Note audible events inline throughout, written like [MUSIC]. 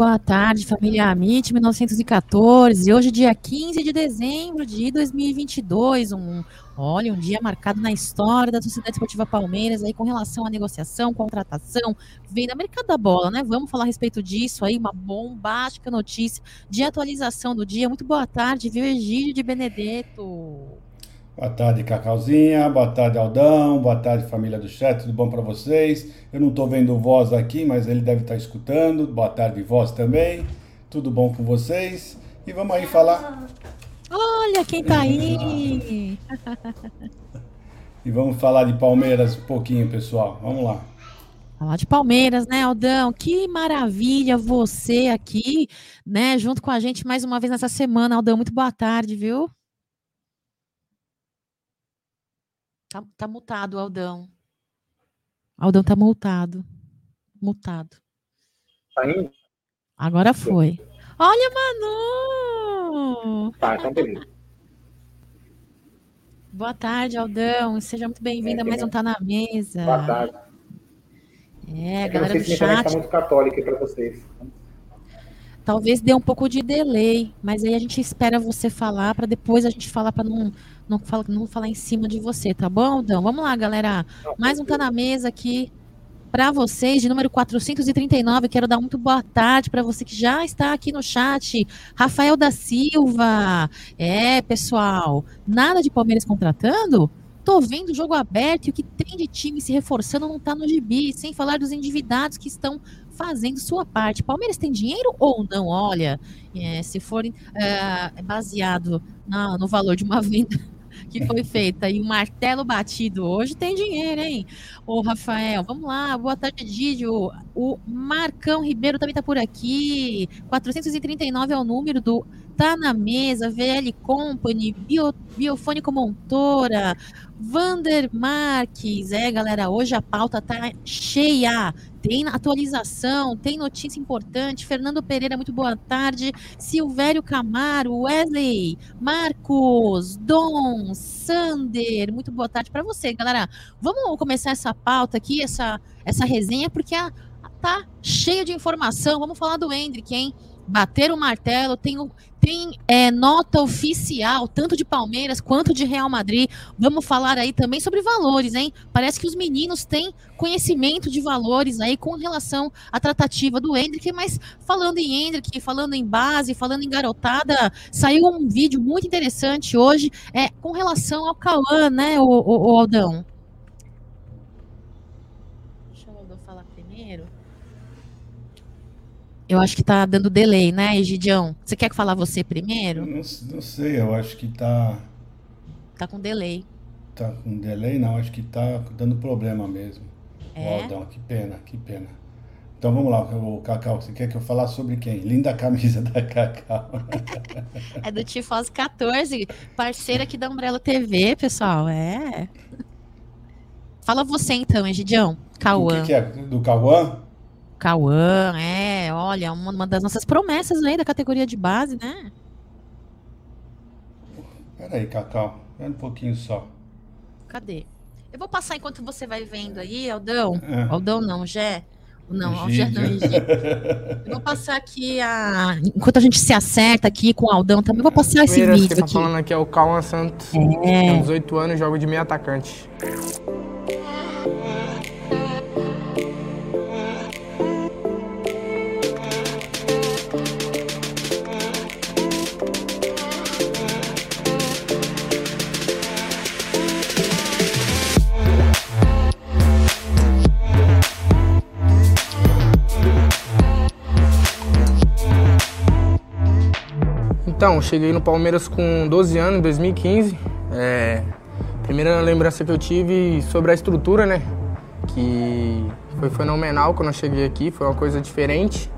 boa tarde, família Amit 1914. Hoje, dia 15 de dezembro de 2022, um, olha, um dia marcado na história da Sociedade Esportiva Palmeiras aí com relação à negociação, contratação, venda, mercado da bola, né? Vamos falar a respeito disso aí, uma bombástica notícia de atualização do dia. Muito boa tarde, viu, Egídio de Benedetto? Boa tarde, Cacauzinha. Boa tarde, Aldão. Boa tarde, família do chat. Tudo bom para vocês? Eu não estou vendo voz aqui, mas ele deve estar tá escutando. Boa tarde, voz também. Tudo bom com vocês? E vamos aí falar. Olha quem tá aí! [LAUGHS] e vamos falar de Palmeiras um pouquinho, pessoal. Vamos lá. Falar de Palmeiras, né, Aldão? Que maravilha você aqui, né, junto com a gente mais uma vez nessa semana, Aldão. Muito boa tarde, viu? Tá, tá mutado, Aldão. Aldão tá multado. Mutado. Tá indo? Agora foi. Olha, Manu! Tá, então beleza. Boa tarde, Aldão. Seja muito bem-vinda. É, mais um Tá na Mesa. Boa tarde. É, é galera do chat. Tá muito católica para vocês. Talvez dê um pouco de delay, mas aí a gente espera você falar para depois a gente falar para não não, fala, não falar em cima de você, tá bom, Aldão? Vamos lá, galera. Mais um Tá na Mesa aqui para vocês, de número 439. Quero dar muito boa tarde para você que já está aqui no chat. Rafael da Silva. É, pessoal, nada de Palmeiras contratando? Tô vendo o jogo aberto e o que tem de time se reforçando não tá no gibi, sem falar dos endividados que estão fazendo sua parte. Palmeiras tem dinheiro ou não? Olha, é, se for é, baseado na, no valor de uma [LAUGHS] venda que foi feita e um martelo batido hoje tem dinheiro, hein? Ô, Rafael, vamos lá. Boa tarde, Didio. O Marcão Ribeiro também tá por aqui. 439 é o número do Tá na Mesa, VL Company, Bio, Biofônico Montora, Vander Marques. É, galera, hoje a pauta tá cheia. Tem atualização, tem notícia importante. Fernando Pereira, muito boa tarde. Silvério Camaro, Wesley, Marcos, Dom, Sander, muito boa tarde para você, galera. Vamos começar essa pauta aqui, essa, essa resenha, porque a, tá cheio de informação. Vamos falar do Hendrick, hein? Bater o martelo, tem, tem é, nota oficial, tanto de Palmeiras quanto de Real Madrid. Vamos falar aí também sobre valores, hein? Parece que os meninos têm conhecimento de valores aí com relação à tratativa do Hendrick, mas falando em Hendrick, falando em base, falando em garotada, saiu um vídeo muito interessante hoje é, com relação ao Cauã, né, o, o, o Aldão? Eu acho que tá dando delay, né, Egidião? Você quer falar você primeiro? Não, não sei, eu acho que tá. Tá com delay. Tá com delay? Não, acho que tá dando problema mesmo. É? Aldão, que pena, que pena. Então vamos lá, o Cacau, você quer que eu falar sobre quem? Linda camisa [LAUGHS] da Cacau. é do Tifose 14, parceira aqui da Umbrella TV, pessoal, é. Fala você então, Egidião, Cauã. O que, que é? Do Cauã? Cauã, é, olha, uma, uma das nossas promessas aí da categoria de base, né? Peraí, Cacau, um pouquinho só. Cadê? Eu vou passar enquanto você vai vendo aí, Aldão. É. Aldão não, Gé. Não, Gé não, Eu vou passar aqui a. Enquanto a gente se acerta aqui com o Aldão também, vou passar esse vídeo. Que tá aqui. falando aqui é o Cauã Santos. É. Tem 18 anos, joga de meio atacante. Então, cheguei no Palmeiras com 12 anos, em 2015. É, primeira lembrança que eu tive sobre a estrutura, né? Que foi fenomenal quando eu cheguei aqui, foi uma coisa diferente,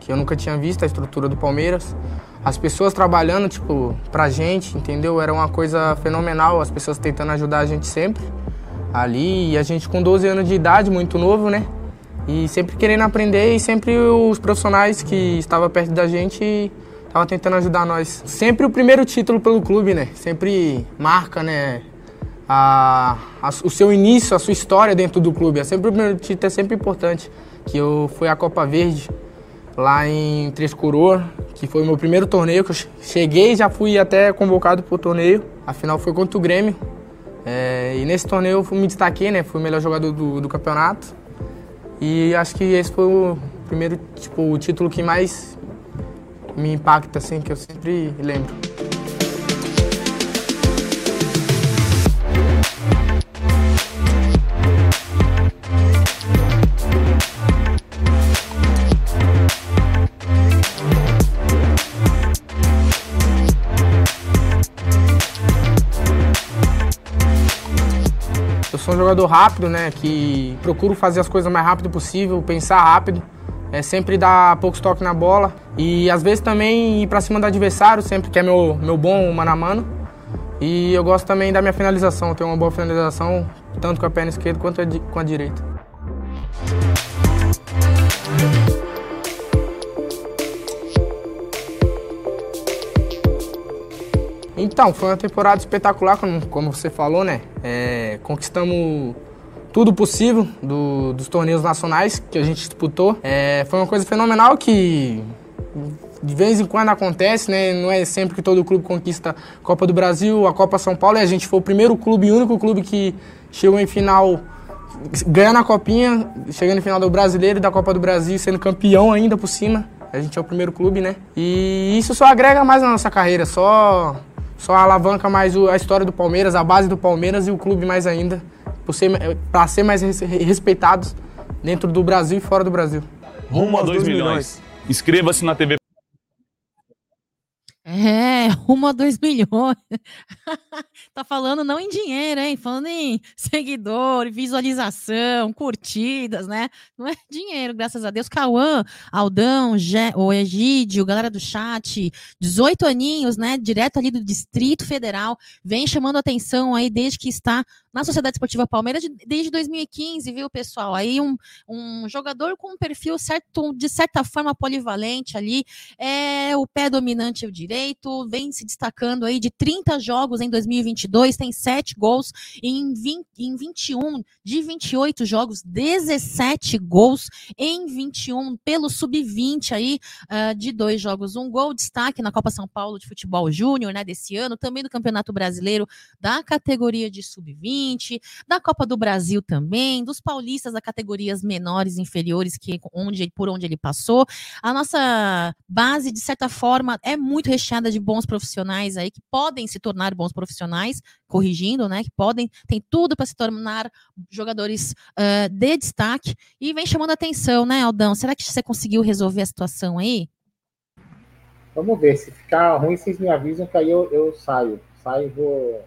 que eu nunca tinha visto a estrutura do Palmeiras. As pessoas trabalhando, tipo, pra gente, entendeu? Era uma coisa fenomenal, as pessoas tentando ajudar a gente sempre ali. E a gente com 12 anos de idade, muito novo, né? E sempre querendo aprender e sempre os profissionais que estavam perto da gente tava tentando ajudar nós. Sempre o primeiro título pelo clube, né? Sempre marca, né? A, a, o seu início, a sua história dentro do clube. É sempre o primeiro título é sempre importante. Que eu fui a Copa Verde, lá em Três Coroas, que foi o meu primeiro torneio, que eu cheguei já fui até convocado para o torneio. A final foi contra o Grêmio. É, e nesse torneio eu me destaquei, né? Fui o melhor jogador do, do campeonato. E acho que esse foi o primeiro, tipo, o título que mais me impacta, assim, que eu sempre lembro. sou um jogador rápido, né? Que procuro fazer as coisas o mais rápido possível, pensar rápido. É sempre dar poucos toques na bola. E às vezes também ir pra cima do adversário, sempre que é meu, meu bom mano a mano. E eu gosto também da minha finalização, tenho uma boa finalização, tanto com a perna esquerda quanto com a direita. Então, foi uma temporada espetacular, como, como você falou, né? É, conquistamos tudo possível do, dos torneios nacionais que a gente disputou. É, foi uma coisa fenomenal que de vez em quando acontece, né? Não é sempre que todo clube conquista a Copa do Brasil, a Copa São Paulo, e a gente foi o primeiro clube, o único clube que chegou em final ganhando a copinha, chegando em final do Brasileiro e da Copa do Brasil, sendo campeão ainda por cima. A gente é o primeiro clube, né? E isso só agrega mais na nossa carreira, só só alavanca mais a história do Palmeiras, a base do Palmeiras e o clube mais ainda, para ser mais respeitados dentro do Brasil e fora do Brasil. Rumo a 2 milhões. milhões. Inscreva-se na TV é, [LAUGHS] rumo a 2 milhões. [LAUGHS] tá falando não em dinheiro, hein? Falando em seguidor, visualização, curtidas, né? Não é dinheiro, graças a Deus. Cauã, Aldão, Gé, o Egídio, galera do chat, 18 aninhos, né? Direto ali do Distrito Federal, vem chamando atenção aí desde que está na Sociedade Esportiva Palmeiras desde 2015, viu, pessoal? Aí um, um jogador com um perfil certo, de certa forma polivalente ali, é o pé dominante o direito, vem se destacando aí de 30 jogos em 2022, tem 7 gols em, 20, em 21 de 28 jogos, 17 gols em 21 pelo sub-20 aí uh, de dois jogos, um gol destaque na Copa São Paulo de Futebol Júnior, né, desse ano, também do Campeonato Brasileiro da categoria de sub-20 da Copa do Brasil também, dos paulistas da categorias menores inferiores que onde por onde ele passou. A nossa base de certa forma é muito recheada de bons profissionais aí que podem se tornar bons profissionais, corrigindo, né, que podem, tem tudo para se tornar jogadores uh, de destaque e vem chamando atenção, né, Aldão? Será que você conseguiu resolver a situação aí? Vamos ver, se ficar ruim, vocês me avisam que aí eu, eu saio. Saio e vou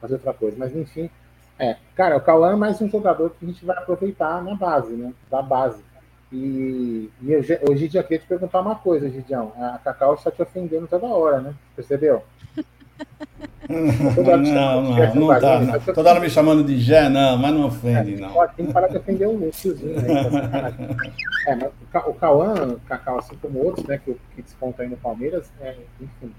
fazer outra coisa. Mas enfim, é, cara, o Cauã é mais um jogador que a gente vai aproveitar na base, né? Da base. E, e eu, hoje em dia queria te perguntar uma coisa, Gidião. A Cacau está te ofendendo toda hora, né? Percebeu? [LAUGHS] Toda não, não, não, não tá, não. Toda hora me chamando de Gé, não, mas não ofende, é, não. Pode, tem que parar de ofender um tiozinho aí. Tá [LAUGHS] é, mas o Cauã, Cacau, assim como outros, né, que, que despontam aí no Palmeiras, é, enfim,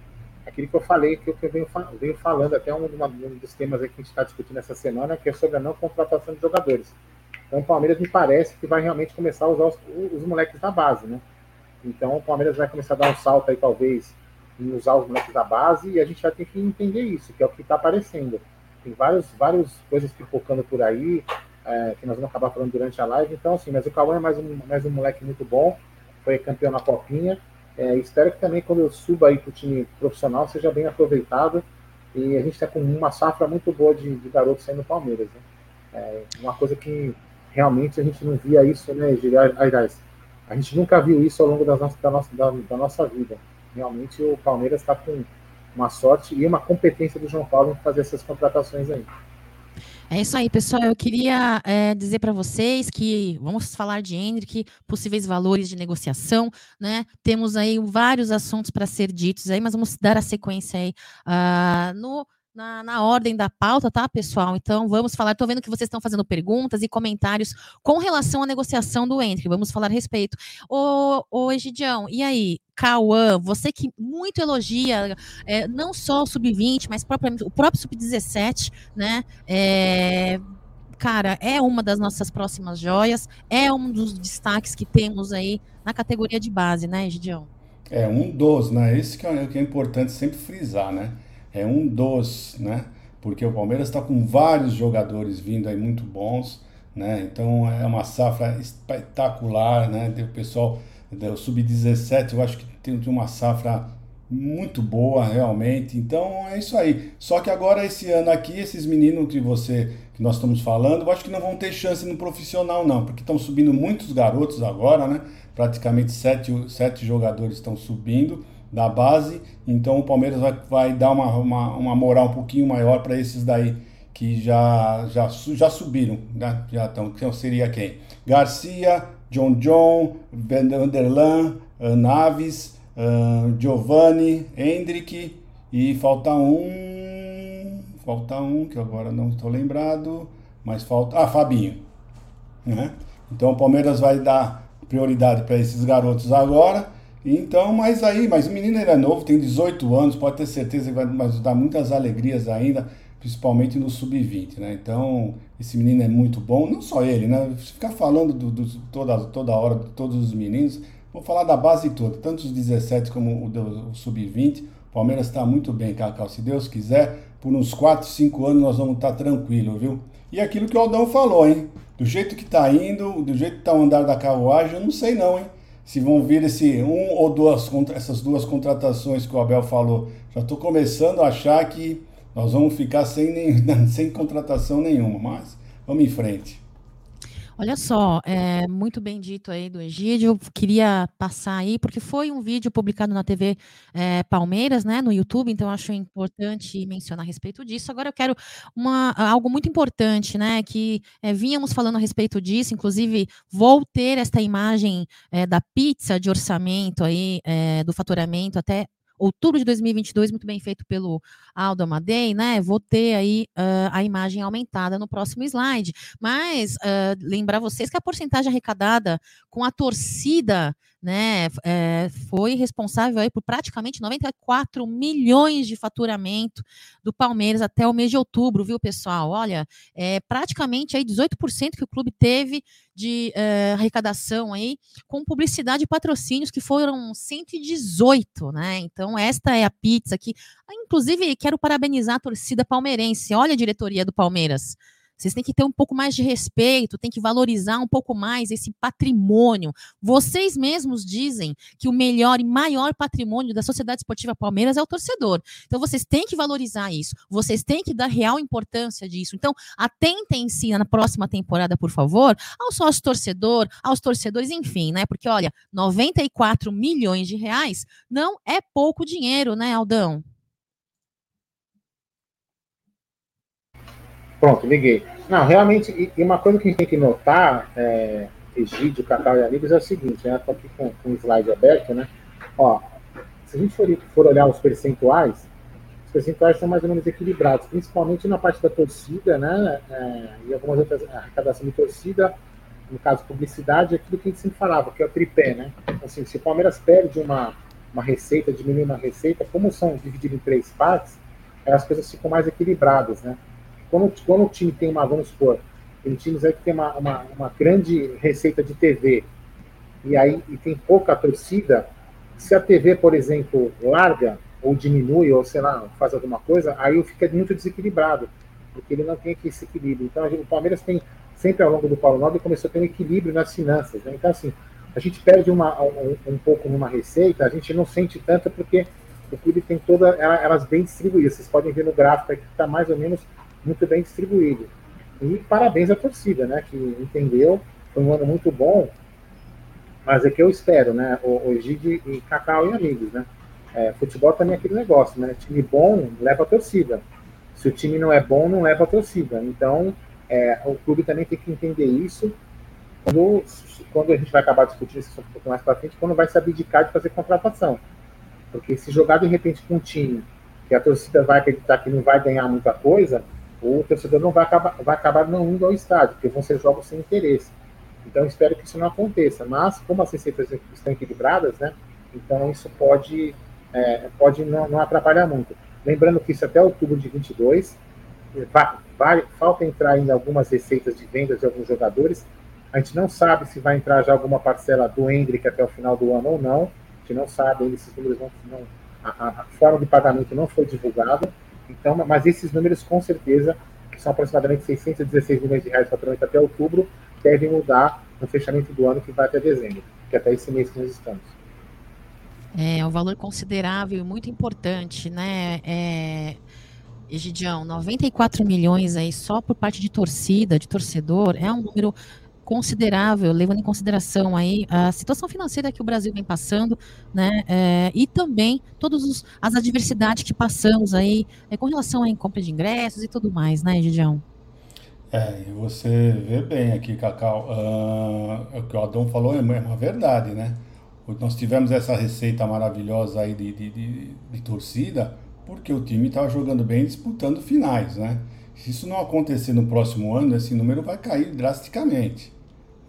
aquilo que eu falei, que eu venho, venho falando, até um, um dos temas que a gente está discutindo essa semana, que é sobre a não contratação de jogadores. Então o Palmeiras me parece que vai realmente começar a usar os, os moleques da base, né? Então o Palmeiras vai começar a dar um salto aí, talvez, em usar os moleques da base, e a gente vai ter que entender isso, que é o que está aparecendo. Tem várias, várias coisas pipocando por aí, é, que nós vamos acabar falando durante a live. Então, assim, mas o Cauã é mais um, mais um moleque muito bom, foi campeão na Copinha, é, espero que também quando eu suba aí para o time profissional seja bem aproveitado e a gente está com uma safra muito boa de, de garotos aí no Palmeiras. Né? É uma coisa que realmente a gente não via isso, né, Aliás, a gente nunca viu isso ao longo da nossa, da nossa, da, da nossa vida. Realmente o Palmeiras está com uma sorte e uma competência do João Paulo em fazer essas contratações aí. É isso aí, pessoal. Eu queria é, dizer para vocês que vamos falar de Hendrick, possíveis valores de negociação, né? Temos aí vários assuntos para ser ditos aí, mas vamos dar a sequência aí uh, no na, na, ordem da pauta, tá, pessoal? Então vamos falar. Estou vendo que vocês estão fazendo perguntas e comentários com relação à negociação do Entre. Vamos falar a respeito. Ô, ô Egidião, e aí? Cauã, você que muito elogia é, não só o Sub-20, mas o próprio Sub-17, né? É, cara, é uma das nossas próximas joias, é um dos destaques que temos aí na categoria de base, né, Gideon? É um dos, né? Esse que é, que é importante sempre frisar, né? É um dos, né? Porque o Palmeiras está com vários jogadores vindo aí muito bons, né? Então é uma safra espetacular, né? O pessoal do sub-17, eu acho que tem uma safra muito boa realmente. Então é isso aí. Só que agora esse ano aqui esses meninos que você que nós estamos falando, eu acho que não vão ter chance no profissional não, porque estão subindo muitos garotos agora, né? Praticamente sete, sete jogadores estão subindo da base, então o Palmeiras vai, vai dar uma, uma, uma moral um pouquinho maior para esses daí que já, já, já subiram, né? já estão, que seria quem? Garcia, John John, Vanderlan, Naves, uh, Giovanni, Hendrick e falta um. Falta um que agora não estou lembrado, mas falta. Ah, Fabinho. Né? Então o Palmeiras vai dar prioridade para esses garotos agora. Então, mas aí, mas o menino ele é novo, tem 18 anos, pode ter certeza que vai nos dar muitas alegrias ainda, principalmente no sub-20, né? Então, esse menino é muito bom, não só ele, né? Ficar falando do, do, toda, toda hora de todos os meninos, Vou falar da base toda, tanto os 17 como o, o sub-20. O Palmeiras está muito bem, Cacau. Se Deus quiser, por uns 4, 5 anos nós vamos estar tá tranquilo, viu? E aquilo que o Aldão falou, hein? Do jeito que está indo, do jeito que está o andar da carruagem, eu não sei não, hein? Se vão vir esse um ou duas essas duas contratações que o Abel falou. Já estou começando a achar que nós vamos ficar sem, nem, [LAUGHS] sem contratação nenhuma, mas vamos em frente. Olha só, é muito bem dito aí do Egídio. Queria passar aí, porque foi um vídeo publicado na TV é, Palmeiras, né, no YouTube, então acho importante mencionar a respeito disso. Agora eu quero uma, algo muito importante, né, que é, vínhamos falando a respeito disso, inclusive vou ter esta imagem é, da pizza de orçamento aí, é, do faturamento até outubro de 2022, muito bem feito pelo Aldo Amadei, né? Vou ter aí uh, a imagem aumentada no próximo slide. Mas uh, lembrar vocês que a porcentagem arrecadada com a torcida né, é, foi responsável aí por praticamente 94 milhões de faturamento do Palmeiras até o mês de outubro, viu, pessoal? Olha, é praticamente aí 18% que o clube teve de é, arrecadação aí com publicidade e patrocínios que foram 118, né? Então esta é a pizza que, inclusive, quero parabenizar a torcida palmeirense. Olha a diretoria do Palmeiras. Vocês têm que ter um pouco mais de respeito, tem que valorizar um pouco mais esse patrimônio. Vocês mesmos dizem que o melhor e maior patrimônio da Sociedade Esportiva Palmeiras é o torcedor. Então vocês têm que valorizar isso. Vocês têm que dar real importância disso. Então atentem-se na próxima temporada, por favor, ao sócio torcedor, aos torcedores, enfim, né? Porque olha, 94 milhões de reais não é pouco dinheiro, né, Aldão? Pronto, liguei. Não, realmente, e uma coisa que a gente tem que notar, é, Egídio, Cacau e amigos, é o seguinte, né? Estou aqui com, com o slide aberto, né? Ó, se a gente for, for olhar os percentuais, os percentuais são mais ou menos equilibrados, principalmente na parte da torcida, né? É, e algumas outras arrecadação de torcida, no caso publicidade, aquilo que a gente sempre falava, que é o tripé, né? Assim, se o Palmeiras perde uma, uma receita, diminui uma receita, como são divididos em três partes, as coisas ficam mais equilibradas, né? Quando, quando o time tem uma, vamos supor, tem times aí que tem uma, uma, uma grande receita de TV e aí e tem pouca torcida, se a TV, por exemplo, larga ou diminui, ou sei lá, faz alguma coisa, aí fica muito desequilibrado, porque ele não tem aqui esse equilíbrio. Então o Palmeiras tem, sempre ao longo do Paulo Nobre, começou a ter um equilíbrio nas finanças. Né? Então, assim, a gente perde uma, um, um, pouco numa receita, a gente não sente tanto porque o clube tem todas elas bem distribuídas. Vocês podem ver no gráfico que está mais ou menos muito bem distribuído. E parabéns à torcida, né, que entendeu, foi um ano muito bom, mas é que eu espero, né, o, o Gide e Cacau e amigos, né, é, futebol também é aquele negócio, né, time bom leva a torcida, se o time não é bom, não leva a torcida, então é, o clube também tem que entender isso, quando, quando a gente vai acabar discutindo isso um pouco mais para frente, quando vai se abdicar de fazer contratação, porque se jogar de repente com um time que a torcida vai acreditar que não vai ganhar muita coisa, o torcedor não vai acabar, vai acabar não indo ao estádio, porque vão ser jogos sem interesse. Então, espero que isso não aconteça. Mas, como as receitas estão equilibradas, né? Então, isso pode, é, pode não, não, atrapalhar muito. Lembrando que isso até outubro de 22, vai, vai, falta entrar ainda algumas receitas de vendas de alguns jogadores. A gente não sabe se vai entrar já alguma parcela do Hendrick até o final do ano ou não. A gente não sabe, ainda esses números não a, a, forma de pagamento não foi divulgada. Então, mas esses números com certeza, que são aproximadamente 616 milhões de reais de faturamento até outubro, devem mudar no fechamento do ano que vai até dezembro, que é até esse mês que nós estamos. É um valor considerável e muito importante, né? É, Egidião, 94 milhões aí só por parte de torcida, de torcedor, é um número considerável, levando em consideração aí a situação financeira que o Brasil vem passando, né, é, e também todas as adversidades que passamos aí é, com relação à compra de ingressos e tudo mais, né, Egidião? É, você vê bem aqui, Cacau, uh, o que o Adão falou é uma verdade, né? Nós tivemos essa receita maravilhosa aí de, de, de, de torcida, porque o time estava jogando bem disputando finais, né? Se isso não acontecer no próximo ano, esse número vai cair drasticamente,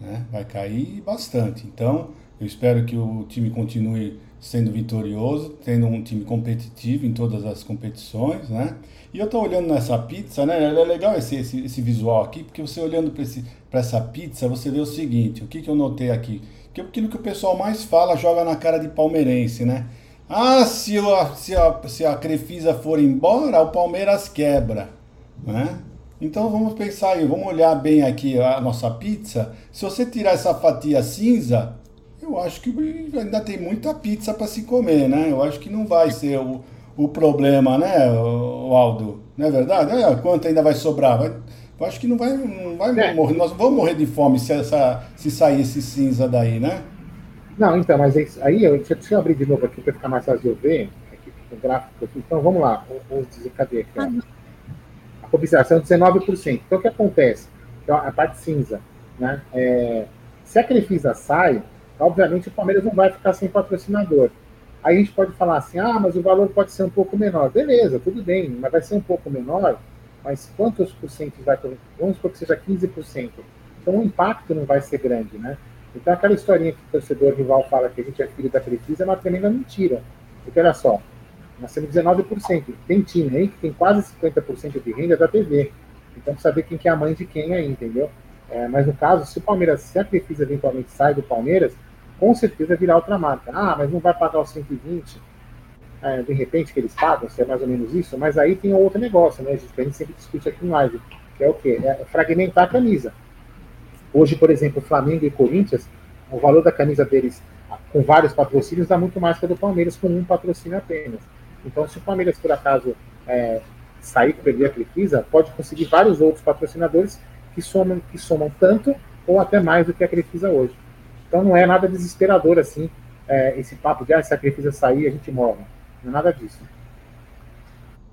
né? Vai cair bastante. Então, eu espero que o time continue sendo vitorioso, tendo um time competitivo em todas as competições, né? E eu estou olhando nessa pizza, né? É legal esse, esse, esse visual aqui, porque você olhando para essa pizza, você vê o seguinte: o que, que eu notei aqui? Que aquilo que o pessoal mais fala joga na cara de palmeirense, né? Ah, se a, se a, se a Crefisa for embora, o Palmeiras quebra, né? Então vamos pensar aí, vamos olhar bem aqui a nossa pizza. Se você tirar essa fatia cinza, eu acho que ainda tem muita pizza para se comer, né? Eu acho que não vai ser o, o problema, né, Aldo? Não é verdade? É, quanto ainda vai sobrar? Vai, eu acho que não vai, não vai é. morrer. Nós vamos morrer de fome se, essa, se sair esse cinza daí, né? Não, então, mas é aí, eu, deixa eu abrir de novo aqui para ficar mais fácil de eu ver. Aqui, o gráfico aqui. Então, vamos lá. Vamos dizer, cadê aqui? Ó. Publicação é 19%. Então, o que acontece? Então, a parte cinza, né? É, se a Crefisa sai, obviamente o Palmeiras não vai ficar sem patrocinador. Aí a gente pode falar assim, ah, mas o valor pode ser um pouco menor. Beleza, tudo bem, mas vai ser um pouco menor, mas quantos por cento vai ter? Vamos supor que seja 15%. Então o impacto não vai ser grande, né? Então aquela historinha que o torcedor rival fala que a gente é filho da Crefisa é uma tremenda mentira. Porque olha só, temos 19%. Tem time aí que tem quase 50% de renda da TV. Então ver quem que é a mãe de quem aí, entendeu? É, mas no caso, se o Palmeiras, se a eventualmente sai do Palmeiras, com certeza virá outra marca. Ah, mas não vai pagar os 120, é, de repente, que eles pagam, se é mais ou menos isso, mas aí tem outro negócio, né, gente, que a gente sempre discute aqui no live, que é o quê? É fragmentar a camisa. Hoje, por exemplo, Flamengo e Corinthians, o valor da camisa deles, com vários patrocínios, dá muito mais que a do Palmeiras, com um patrocínio apenas. Então, se o Palmeiras, por acaso, é, sair perder a Crefisa, pode conseguir vários outros patrocinadores que somam, que somam tanto ou até mais do que a Crefisa hoje. Então não é nada desesperador assim, é, esse papo de ah, se a Crefisa sair, a gente morre. Não é nada disso.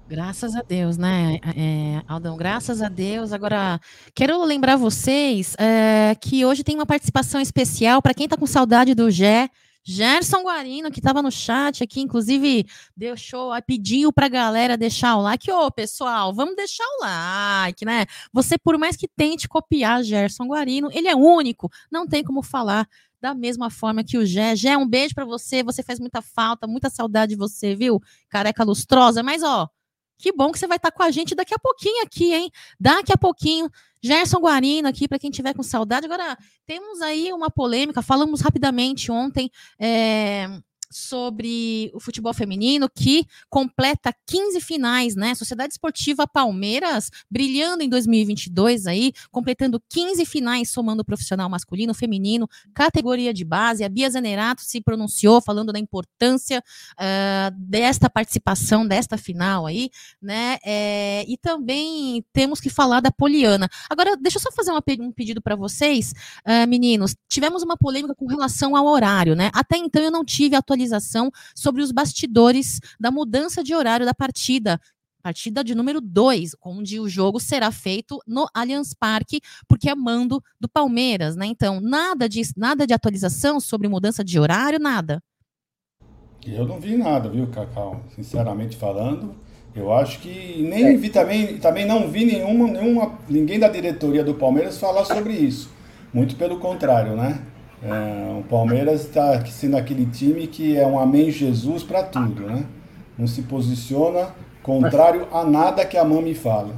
Graças a Deus, né, é, Aldão? Graças a Deus. Agora, quero lembrar vocês é, que hoje tem uma participação especial para quem está com saudade do Gé. Gerson Guarino, que estava no chat aqui, inclusive deixou, pediu para a galera deixar o like. Ô, pessoal, vamos deixar o like, né? Você, por mais que tente copiar Gerson Guarino, ele é único, não tem como falar da mesma forma que o Gé. Gé, um beijo para você, você faz muita falta, muita saudade de você, viu? Careca lustrosa, mas ó, que bom que você vai estar tá com a gente daqui a pouquinho aqui, hein? Daqui a pouquinho. Gerson Guarino aqui, para quem tiver com saudade. Agora, temos aí uma polêmica, falamos rapidamente ontem. É, sobre o futebol feminino, que completa 15 finais, né? Sociedade Esportiva Palmeiras brilhando em 2022 aí, completando 15 finais, somando profissional masculino, feminino, categoria de base. A Bia Zanerato se pronunciou falando da importância uh, desta participação, desta final aí, né? É, e também temos que falar da Poliana. Agora, deixa eu só fazer uma, um pedido para vocês, uh, meninos. Tivemos uma polêmica com relação ao horário, né? Até então eu não tive atualização atualização sobre os bastidores da mudança de horário da partida, partida de número 2, onde o jogo será feito no Allianz Parque, porque é mando do Palmeiras, né? Então, nada de, nada de atualização sobre mudança de horário, nada. Eu não vi nada, viu, Cacau? Sinceramente falando, eu acho que nem vi também, também não vi nenhuma, nenhuma, ninguém da diretoria do Palmeiras falar sobre isso. Muito pelo contrário, né? É, o Palmeiras está sendo aquele time que é um amém Jesus para tudo, né? Não se posiciona contrário a nada que a mãe me fala.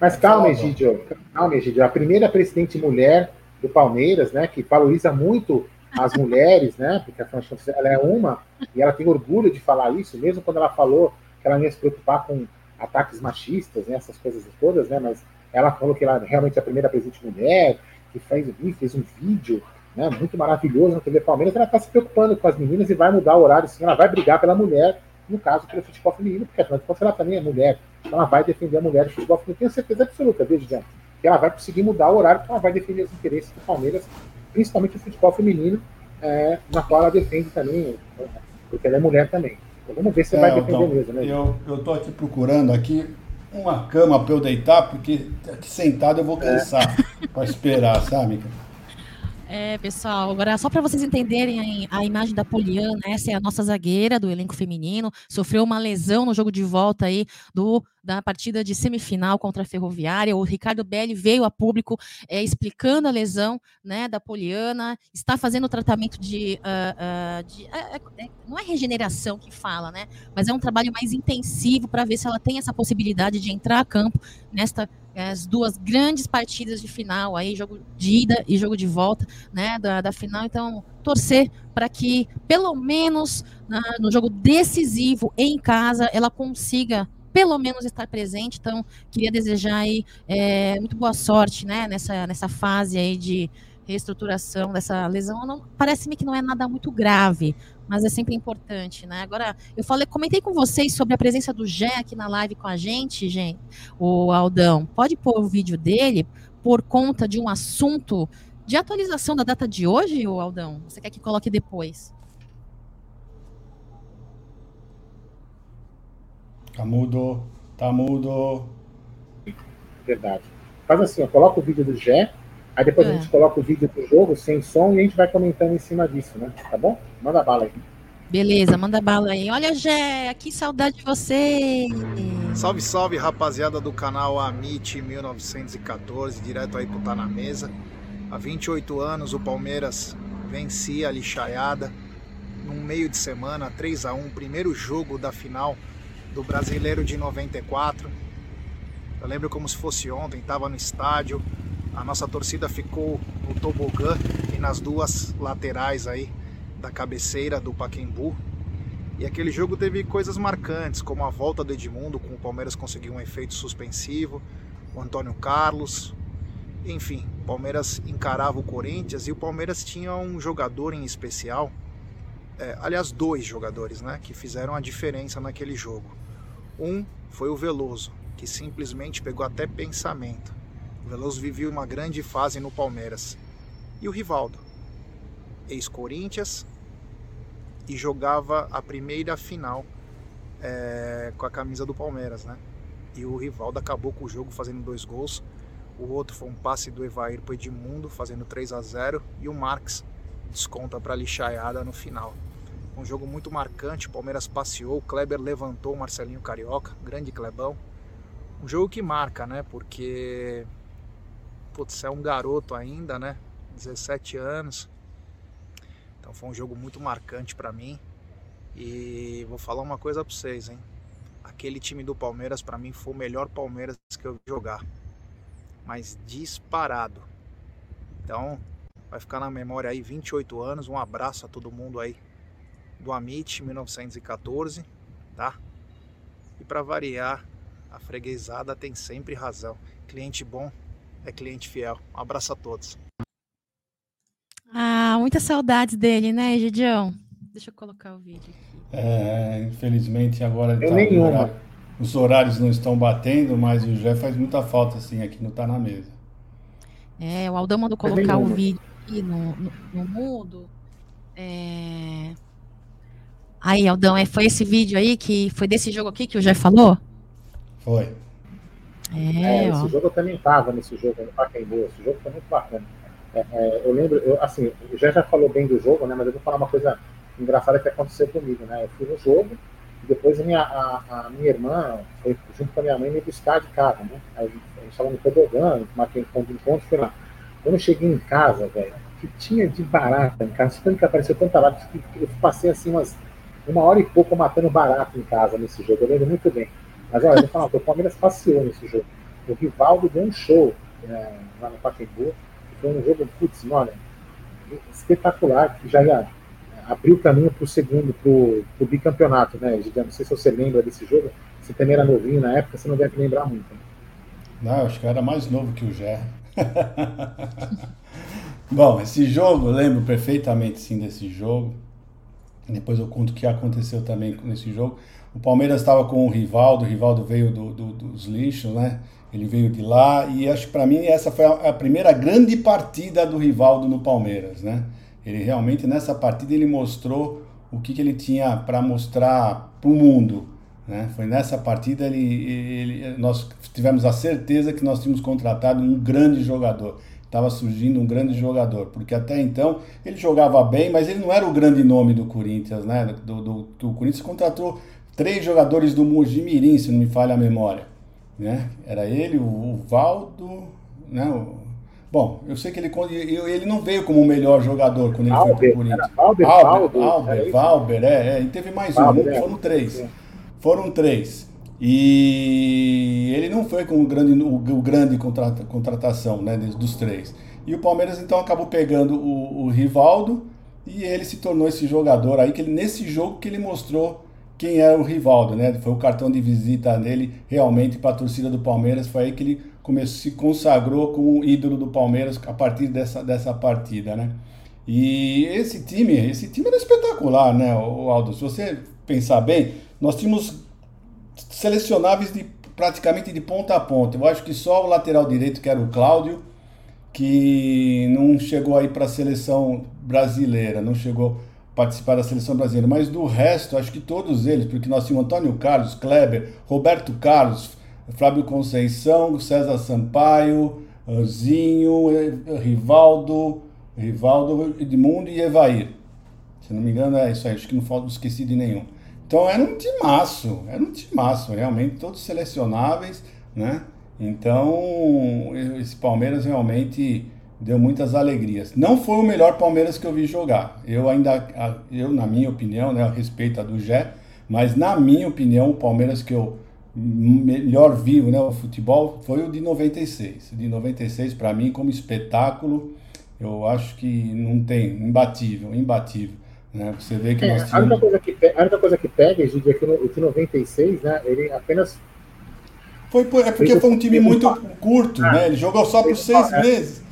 Mas calma, Egidio, calma, Egidio. A primeira presidente mulher do Palmeiras, né, que valoriza muito as mulheres, né, porque a ela é uma, e ela tem orgulho de falar isso, mesmo quando ela falou que ela não ia se preocupar com ataques machistas, né, essas coisas todas, né, mas ela falou que ela realmente é a primeira presidente mulher, que fez, fez um vídeo né, muito maravilhoso na TV Palmeiras, ela está se preocupando com as meninas e vai mudar o horário, sim, ela vai brigar pela mulher, no caso, pelo futebol feminino, porque afinal de contas ela também é mulher, então ela vai defender a mulher do futebol feminino, tenho certeza absoluta, desde já, que ela vai conseguir mudar o horário, porque ela vai defender os interesses do Palmeiras, principalmente o futebol feminino, é, na qual ela defende também, porque ela é mulher também. Então, vamos ver se é, vai defender então, mesmo, né? Eu, eu aqui procurando aqui uma cama para eu deitar, porque aqui sentado eu vou cansar é. para esperar, sabe? É, pessoal, agora só para vocês entenderem a, a, imagem da Poliana, essa é a nossa zagueira do elenco feminino, sofreu uma lesão no jogo de volta aí do da partida de semifinal contra a Ferroviária. O Ricardo Belli veio a público é, explicando a lesão né, da Poliana, está fazendo tratamento de. Uh, uh, de uh, não é regeneração que fala, né? Mas é um trabalho mais intensivo para ver se ela tem essa possibilidade de entrar a campo nesta as duas grandes partidas de final aí, jogo de ida e jogo de volta, né, da, da final. Então, torcer para que pelo menos na, no jogo decisivo em casa ela consiga pelo menos estar presente. Então, queria desejar aí é, muito boa sorte, né, nessa, nessa fase aí de reestruturação dessa lesão. Parece-me que não é nada muito grave, mas é sempre importante, né? Agora, eu falei, comentei com vocês sobre a presença do Gé aqui na live com a gente, gente. O Aldão, pode pôr o vídeo dele por conta de um assunto de atualização da data de hoje, o Aldão? Você quer que coloque depois? Tá mudo, tá mudo. Verdade. Faz assim, ó, coloca o vídeo do Gé, aí depois é. a gente coloca o vídeo do jogo sem som e a gente vai comentando em cima disso, né? Tá bom? Manda bala aí. Beleza, manda bala aí. Olha, Gé, que saudade de você. Salve, salve, rapaziada do canal Amit 1914, direto aí pro Tá na Mesa. Há 28 anos o Palmeiras vencia a lixaiada num meio de semana, 3 a 1 primeiro jogo da final do Brasileiro de 94. Eu lembro como se fosse ontem, estava no estádio, a nossa torcida ficou no tobogã e nas duas laterais aí da cabeceira do Paquembu. E aquele jogo teve coisas marcantes, como a volta do Edmundo, com o Palmeiras conseguiu um efeito suspensivo, o Antônio Carlos, enfim, o Palmeiras encarava o Corinthians e o Palmeiras tinha um jogador em especial, é, aliás, dois jogadores, né, que fizeram a diferença naquele jogo. Um foi o Veloso, que simplesmente pegou até pensamento. O Veloso vivia uma grande fase no Palmeiras. E o Rivaldo, ex-Corinthians, e jogava a primeira final é, com a camisa do Palmeiras, né? E o Rivaldo acabou com o jogo fazendo dois gols. O outro foi um passe do Evair para Edmundo, fazendo 3 a 0 E o Marques desconta para a lixaiada no final. Um jogo muito marcante, o Palmeiras passeou, o Kleber levantou o Marcelinho Carioca, grande Clebão. Um jogo que marca, né? Porque putz, é um garoto ainda, né? 17 anos. Então foi um jogo muito marcante para mim. E vou falar uma coisa para vocês, hein? Aquele time do Palmeiras para mim foi o melhor Palmeiras que eu vi jogar. Mas disparado. Então, vai ficar na memória aí 28 anos. Um abraço a todo mundo aí do Amit 1914, tá? E para variar, a freguesada tem sempre razão. Cliente bom é cliente fiel. Um abraço a todos. Ah, muitas saudades dele, né, Gidião? Deixa eu colocar o vídeo aqui. É, infelizmente agora tá nenhuma. os horários não estão batendo, mas o Jé faz muita falta assim aqui no Tá na Mesa. É, o Aldão mandou colocar o vídeo aqui no, no, no mudo. É, Aí, Aldão, é, foi esse vídeo aí que foi desse jogo aqui que o Jé falou? Foi. É, é esse jogo eu também estava nesse jogo no Pacaembu. Esse jogo foi muito bacana. É, é, eu lembro, eu, assim, Jé já falou bem do jogo, né? Mas eu vou falar uma coisa engraçada que aconteceu comigo, né? Eu fui no jogo e depois a minha, a, a minha irmã foi junto com a minha mãe me buscar de casa, né? Aí, a gente estava no tobogã, marquei um ponto de encontro, fui lá. Quando eu cheguei em casa, velho, que tinha de barata em casa, tanto que apareceu tanta barata, que eu passei assim umas uma hora e pouco matando barato em casa nesse jogo. Eu lembro muito bem. Mas olha, eu vou falar, o Palmeiras passeou nesse jogo. o Rivaldo deu um show é, lá no Pacaembu, foi um jogo, putz, olha, espetacular, que já ia abriu o caminho para o segundo, para o bicampeonato, né, Gideon? Não sei se você lembra desse jogo, você também era novinho na época, você não deve lembrar muito. Né? Não, acho que eu era mais novo que o Gé. [LAUGHS] Bom, esse jogo, eu lembro perfeitamente sim desse jogo. Depois eu conto o que aconteceu também nesse jogo. O Palmeiras estava com o Rivaldo, o Rivaldo veio do, do, dos lixos, né? Ele veio de lá e acho que para mim essa foi a, primeira grande partida do Rivaldo no Palmeiras, né? Ele realmente nessa partida ele mostrou o que, que ele tinha para mostrar para o mundo, né? Foi nessa partida ele, ele, nós tivemos a certeza que nós tínhamos contratado um grande jogador. Estava surgindo um grande jogador, porque até então ele jogava bem, mas ele não era o grande nome do Corinthians, né? Do, do, do o Corinthians contratou três jogadores do Mojimirim, se não me falha a memória, né? Era ele, o, o Valdo, né? O, bom, eu sei que ele ele não veio como o melhor jogador quando ele Alber, foi para o Corinthians. Alber, Alber, Alber, Valber, é, é, e teve mais Valber, um, é, foram três. É. Foram três. E ele não foi com o grande, o, o grande contrata, contratação né, dos três. E o Palmeiras então acabou pegando o, o, Rivaldo e ele se tornou esse jogador aí, que ele, nesse jogo que ele mostrou quem era o Rivaldo, né? Foi o cartão de visita dele realmente para a torcida do Palmeiras. Foi aí que ele começou, se consagrou como ídolo do Palmeiras a partir dessa, dessa partida, né? E esse time, esse time era espetacular, né, Aldo? Se você pensar bem, nós tínhamos selecionáveis de praticamente de ponta a ponta. Eu acho que só o lateral direito, que era o Cláudio, que não chegou aí para a seleção brasileira, não chegou participar da seleção brasileira, mas do resto, acho que todos eles, porque nós tínhamos Antônio Carlos, Kleber, Roberto Carlos, Flávio Conceição, César Sampaio, Zinho, Rivaldo, Rivaldo, Edmundo e Evair. Se não me engano, é isso aí, acho que não falta esqueci de nenhum. Então era um timaço, era um timaço, realmente, todos selecionáveis, né? Então, esse Palmeiras realmente deu muitas alegrias. Não foi o melhor Palmeiras que eu vi jogar. Eu ainda, eu na minha opinião, né, respeito a do Gé, mas na minha opinião, o Palmeiras que eu melhor vi, né, o futebol, foi o de 96. De 96 para mim como espetáculo, eu acho que não tem imbatível, imbatível. Né? Você vê que é, nós tínhamos... a, única coisa que, a única coisa que pega, Gide, é que no, de 96, né, ele apenas. Foi, é porque foi um time muito curto, ah, né? Ele jogou só por seis é. meses.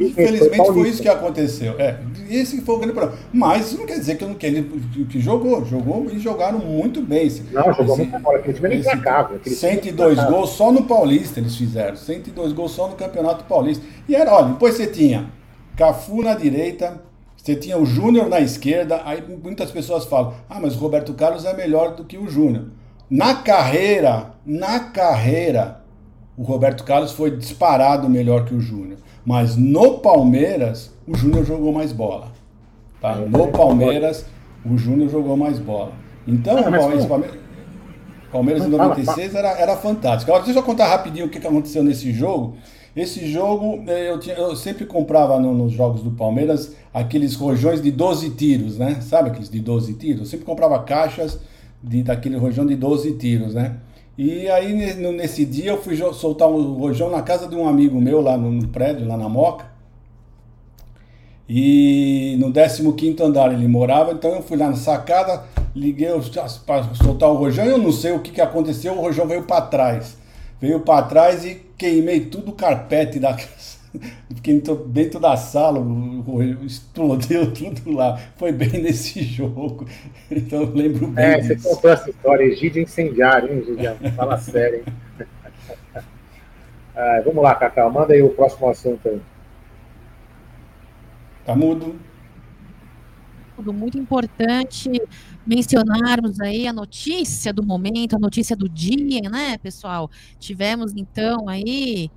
Infelizmente foi, foi, isso que aconteceu. É, esse foi o grande problema. Mas isso não quer dizer que, eu, que ele que jogou. Jogou e jogaram muito bem. Não, jogou esse, muito bola. Aquele time era implacável. 102 gols só no Paulista eles fizeram. 102 gols só no Campeonato Paulista. E era, olha, depois você tinha Cafu na direita, você tinha o Júnior na esquerda, aí muitas pessoas falam: ah, mas o Roberto Carlos é melhor do que o Júnior. Na carreira, na carreira, o Roberto Carlos foi disparado melhor que o Júnior. Mas no Palmeiras, o Júnior jogou mais bola. Tá? No Palmeiras, o Júnior jogou mais bola. Então, o Palmeiras, Palmeiras, Palmeiras em 96 era, era fantástico. Agora, deixa eu contar rapidinho o que aconteceu nesse jogo. Esse jogo, é, eu, tinha, eu sempre comprava no, nos jogos do Palmeiras aqueles rojões de 12 tiros, né? Sabe aqueles de 12 tiros? Eu sempre comprava caixas de, daquele rojão de 12 tiros, né? E aí, nesse dia, eu fui soltar um rojão na casa de um amigo meu, lá no, prédio, lá na Moca. E no 15 andar ele morava, então eu fui lá na sacada, liguei para soltar o rojão e eu não sei o que, que aconteceu, o rojão veio para trás. Veio para trás e queimei tudo o carpete da [LAUGHS] casa. [LAUGHS] Fiquei dentro da sala, explodiu [LAUGHS] tudo lá. Foi bem nesse [LAUGHS] jogo. Então eu lembro bem. É, disso. você contou essa história, Egídio incendiário, hein, Gidião? Fala sério, hein? Ah, vamos lá, Cacau, manda aí o próximo assunto aí. Tá mudo. Muito importante mencionarmos aí a notícia do momento, a notícia do dia, né, pessoal? Tivemos então aí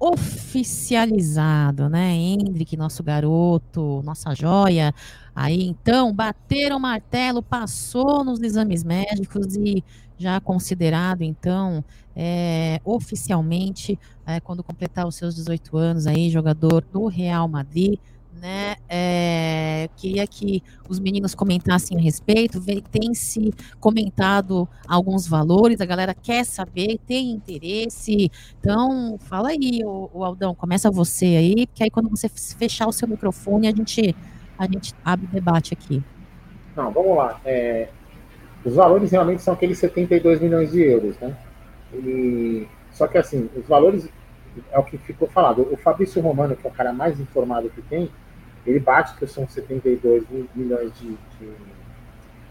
oficializado, né? Hendrick, nosso garoto, nossa joia. Aí então bateram o martelo, passou nos exames médicos e já considerado então é, oficialmente é, quando completar os seus 18 anos aí jogador do Real Madrid né? É, queria que os meninos comentassem a respeito. Tem se comentado alguns valores, a galera quer saber, tem interesse. Então, fala aí, o, o Aldão, começa você aí, porque aí quando você fechar o seu microfone, a gente, a gente abre o debate aqui. Não, vamos lá. É, os valores realmente são aqueles 72 milhões de euros, né? E, só que assim, os valores é o que ficou falado. O Fabrício Romano, que é o cara mais informado que tem, ele bate que são 72 milhões de, de,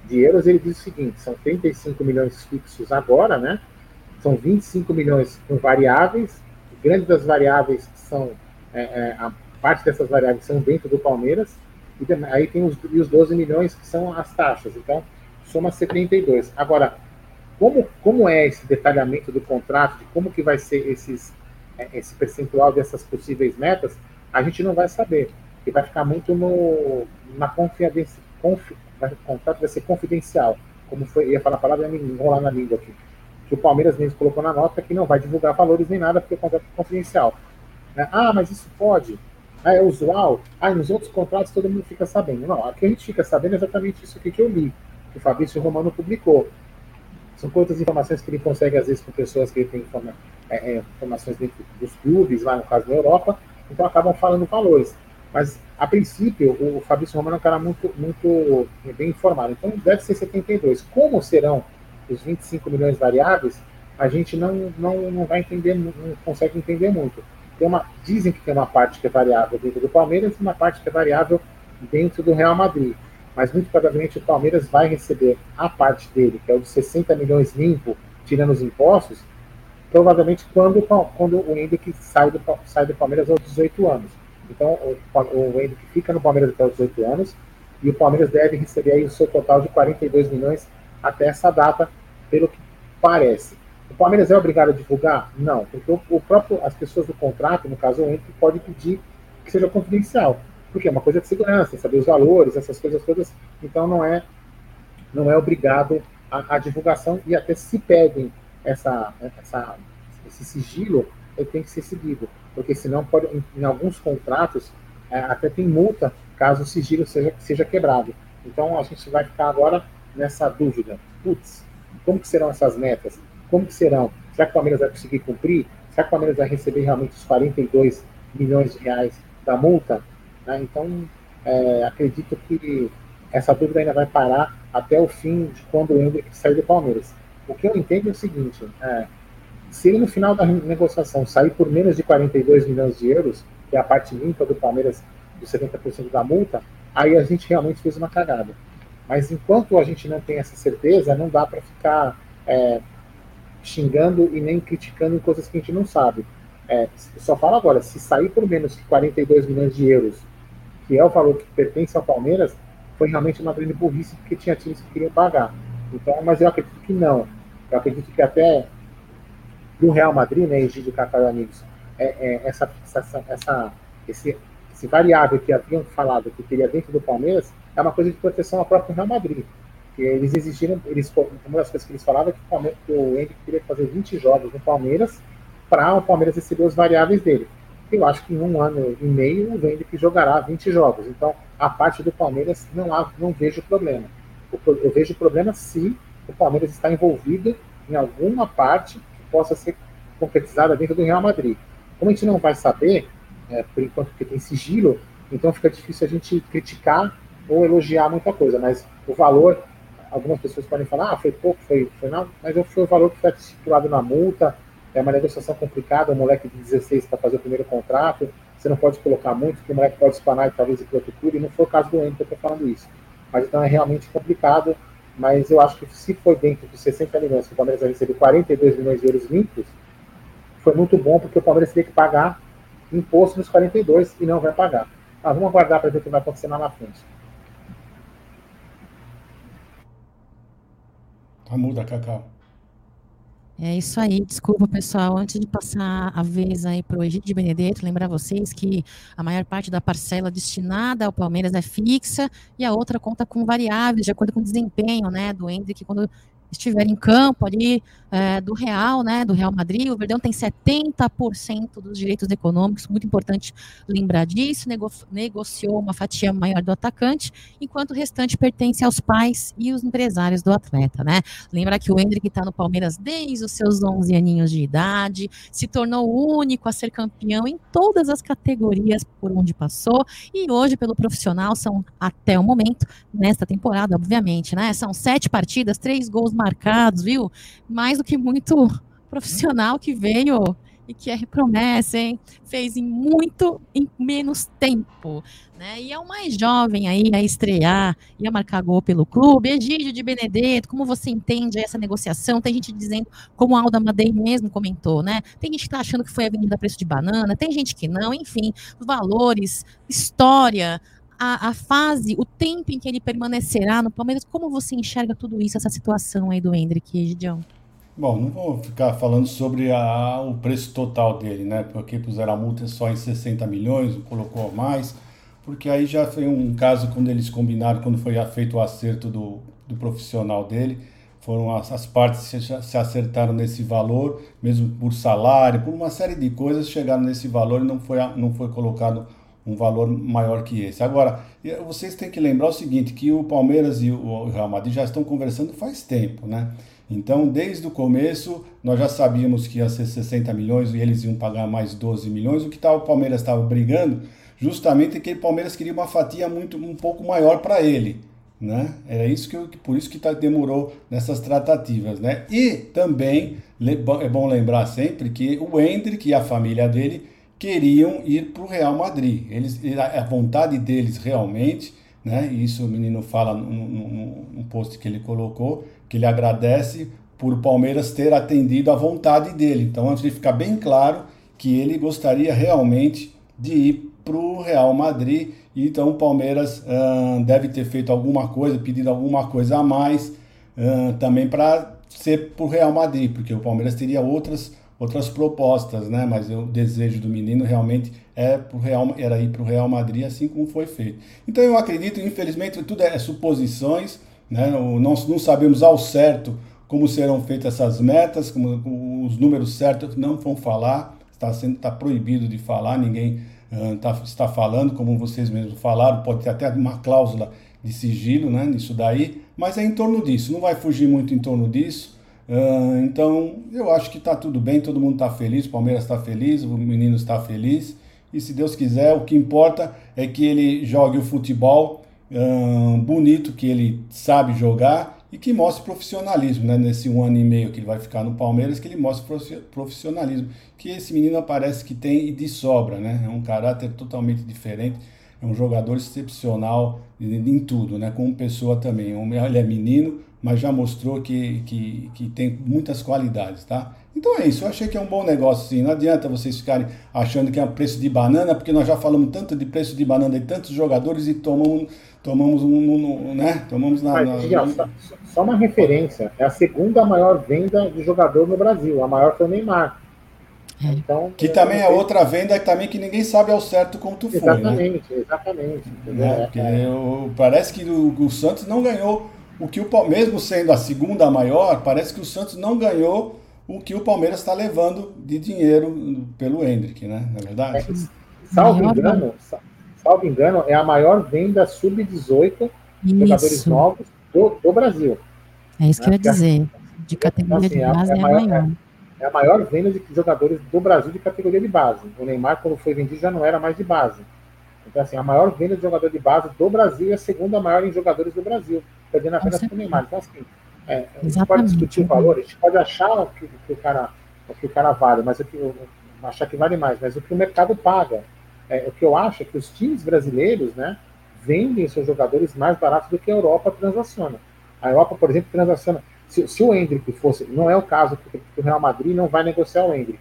de euros. Ele diz o seguinte: são 35 milhões fixos agora, né? São 25 milhões com variáveis. Grande das variáveis são é, é, a parte dessas variáveis são dentro do Palmeiras. E aí tem os, e os 12 milhões que são as taxas. Então, soma 72. Agora, como, como é esse detalhamento do contrato, de como que vai ser esses, é, esse percentual dessas possíveis metas, a gente não vai saber. E vai ficar muito no, na confiança. Confi, o contrato vai ser confidencial. Como foi, ia falar a palavra, ia enrolar na língua aqui. Que o Palmeiras mesmo colocou na nota que não vai divulgar valores nem nada, porque o contrato é confidencial. Né? Ah, mas isso pode. Ah, é usual. Ah, nos outros contratos todo mundo fica sabendo. Não, aqui a gente fica sabendo exatamente isso aqui que eu li que o Fabrício Romano publicou. São quantas informações que ele consegue, às vezes, com pessoas que têm informa, é, é, informações dentro dos clubes, lá no caso da Europa, então acabam falando valores. Mas, a princípio, o, Fabrício Romano é um cara muito, muito bem informado. Então, deve ser 72. Como serão os 25 milhões variáveis, a gente não, não, não vai entender, não consegue entender muito. Tem uma, dizem que tem uma parte que é variável dentro do Palmeiras e uma parte que é variável dentro do Real Madrid mas muito provavelmente o Palmeiras vai receber a parte dele, que é o de 60 milhões limpo, tirando os impostos, provavelmente quando, quando o Hendrick sai do, sai do Palmeiras aos 18 anos. Então, o, o Hendrick fica no Palmeiras até os 18 anos, e o Palmeiras deve receber aí o seu total de 42 milhões até essa data, pelo que parece. O Palmeiras é obrigado a divulgar? Não, porque o, o próprio, as pessoas do contrato, no caso o Hendrick, pode pedir que seja confidencial porque é uma coisa de segurança, saber os valores, essas coisas todas, então não é não é obrigado a, a divulgação e até se pedem essa, essa, esse sigilo, ele tem que ser seguido, porque senão pode, em, em alguns contratos é, até tem multa caso o sigilo seja, seja quebrado. Então a gente vai ficar agora nessa dúvida. Putz, como que serão essas metas? Como que serão? Será que o Palmeiras vai conseguir cumprir? Será que o Palmeiras vai receber realmente os 42 milhões de reais da multa? Né? Então, é, acredito que essa dúvida ainda vai parar até o fim de quando o Hendrick sair do Palmeiras. O que eu entendo é o seguinte: é, se ele no final da negociação sair por menos de 42 milhões de euros, que é a parte limpa do Palmeiras dos 70% da multa, aí a gente realmente fez uma cagada. Mas enquanto a gente não tem essa certeza, não dá para ficar é, xingando e nem criticando em coisas que a gente não sabe. É, só falo agora, se sair por menos de 42 milhões de euros que é o valor que pertence ao Palmeiras, foi realmente uma grande burrice, porque tinha times que queriam pagar. Então, mas eu acredito que não. Eu acredito que até do Real Madrid, né, Egídio Cacau amigos, é, é, essa, essa, essa, esse, esse variável que haviam falado que teria dentro do Palmeiras é uma coisa de proteção ao próprio Real Madrid. Eles exigiram, eles, uma das coisas que eles falavam é que o, Palmeiras, que o Henrique teria que fazer 20 jogos no Palmeiras para o Palmeiras receber os variáveis dele eu acho que em um ano e meio o Hendrick jogará 20 jogos. Então, a parte do Palmeiras não, há, não vejo problema. Eu vejo problema se o Palmeiras está envolvido em alguma parte possa ser concretizada dentro do Real Madrid. Como a gente não vai saber, é, por enquanto porque tem sigilo, então fica difícil a gente criticar ou elogiar muita coisa, mas o valor, algumas pessoas podem falar, ah, foi pouco, foi, foi não, mas foi o valor que foi estipulado na multa, é uma negociação complicada, um moleque de 16 para fazer o primeiro contrato, você não pode colocar muito, porque o moleque pode espanar e talvez ir para outro clube, e não foi o caso do Ender que eu estou falando isso. Mas então é realmente complicado, mas eu acho que se foi dentro de 60 milhões, que o Palmeiras vai receber 42 milhões de euros limpos, foi muito bom, porque o Palmeiras teria que pagar imposto nos 42 e não vai pagar. Mas vamos aguardar para ver o que vai acontecer lá na frente. Tá muda, Cacau. É isso aí, desculpa pessoal, antes de passar a vez aí para o de Benedetto, lembrar vocês que a maior parte da parcela destinada ao Palmeiras é fixa e a outra conta com variáveis, de acordo com o desempenho né, do Hendrick quando estiver em campo ali é, do Real, né, do Real Madrid, o Verdão tem 70% dos direitos econômicos, muito importante lembrar disso, nego negociou uma fatia maior do atacante, enquanto o restante pertence aos pais e os empresários do atleta, né. Lembrar que o Hendrick está no Palmeiras desde os seus 11 aninhos de idade, se tornou o único a ser campeão em todas as categorias por onde passou, e hoje, pelo profissional, são, até o momento, nesta temporada, obviamente, né, são sete partidas, três gols marcados, viu, mais do que muito [LAUGHS] profissional que veio e que é promessa, hein? Fez em muito, em menos tempo, né? E é o mais jovem aí a estrear, ia marcar gol pelo clube. Egídio de Benedetto, como você entende essa negociação? Tem gente dizendo, como a Alda Madei mesmo comentou, né? Tem gente que tá achando que foi a Avenida Preço de Banana, tem gente que não, enfim, valores, história, a, a, fase, o tempo em que ele permanecerá no Palmeiras, como você enxerga tudo isso, essa situação aí do Hendrick, Gideon? Bom, não vou ficar falando sobre a, o preço total dele, né? Porque puseram a multa só em 60 milhões, colocou mais, porque aí já foi um caso quando eles combinaram, quando foi feito o acerto do, do profissional dele, foram as, as partes se, se acertaram nesse valor, mesmo por salário, por uma série de coisas, chegaram nesse valor e não foi, não foi colocado um valor maior que esse. Agora, vocês têm que lembrar o seguinte, que o Palmeiras e o Real Madrid já estão conversando faz tempo, né? Então, desde o começo, nós já sabíamos que ia ser 60 milhões e eles iam pagar mais 12 milhões. O que tá, o Palmeiras estava brigando justamente que o Palmeiras queria uma fatia muito um pouco maior para ele. Né? Era isso que eu, por isso que tá, demorou nessas tratativas, né? E também é bom lembrar sempre que o Hendrick e a família dele queriam ir para o Real Madrid. Eles, a vontade deles realmente, né? Isso o menino fala no post que ele colocou, que ele agradece por o Palmeiras ter atendido à vontade dele. Então, antes de ficar bem claro que ele gostaria realmente de ir para o Real Madrid. Então, o Palmeiras deve ter feito alguma coisa, pedido alguma coisa a mais também para ser para o Real Madrid, porque o Palmeiras teria outras outras propostas, né? Mas o desejo do menino realmente é pro Real, era ir para o Real Madrid, assim como foi feito. Então eu acredito, infelizmente, tudo é suposições, né? Nós não sabemos ao certo como serão feitas essas metas, como os números certos não vão falar, está sendo está proibido de falar, ninguém uh, tá, está falando, como vocês mesmos falaram, pode ter até uma cláusula de sigilo, né? Nisso daí, mas é em torno disso, não vai fugir muito em torno disso. Uh, então, eu acho que está tudo bem, todo mundo está feliz, o Palmeiras está feliz, o menino está feliz. E se Deus quiser, o que importa é que ele jogue o futebol uh, bonito, que ele sabe jogar e que mostre profissionalismo, né? Nesse um ano e meio que ele vai ficar no Palmeiras, que ele mostre profissionalismo. Que esse menino parece que tem de sobra, né? É um caráter totalmente diferente, é um jogador excepcional em tudo, né? Como pessoa também. Ele é menino, mas já mostrou que, que, que tem muitas qualidades, tá? Então é isso, eu achei que é um bom negócio sim. Não adianta vocês ficarem achando que é preço de banana, porque nós já falamos tanto de preço de banana de tantos jogadores e tomamos, tomamos um, um, um né? Tomamos na. Na... Só, só, uma referência, é a segunda maior venda de jogador no Brasil. A maior foi o Neymar. É. Então, que também é outra venda que também que ninguém sabe ao certo quanto foi. Exatamente, né? exatamente. É, porque é. Eu, parece que o, o Santos não ganhou o que o mesmo sendo a segunda maior, parece que o Santos não ganhou o que o Palmeiras está levando de dinheiro pelo Hendrick, né? Na é verdade. É, salvo engano, salvo engano, é a maior venda sub-18 jogadores novos do, do, Brasil. É isso né? que eu ia dizer. De categoria assim, de é base é, é, a maior, maior. É a maior venda de jogadores do Brasil de categoria de base. O Neymar, quando foi vendido, já não era mais de base. Então, assim, a maior venda de jogador de base do Brasil e a segunda maior em jogadores do Brasil perdendo apenas com o Neymar. Então, assim, é, a gente pode discutir o valor, a gente pode achar que, que, o, cara, que o cara vale, mas o que, achar que vale mais, mas o que o mercado paga. É, o que eu acho é que os times brasileiros né, vendem seus jogadores mais baratos do que a Europa transaciona. A Europa, por exemplo, transaciona. Se, se o Hendrick fosse, não é o caso que, que o Real Madrid não vai negociar o Hendrick,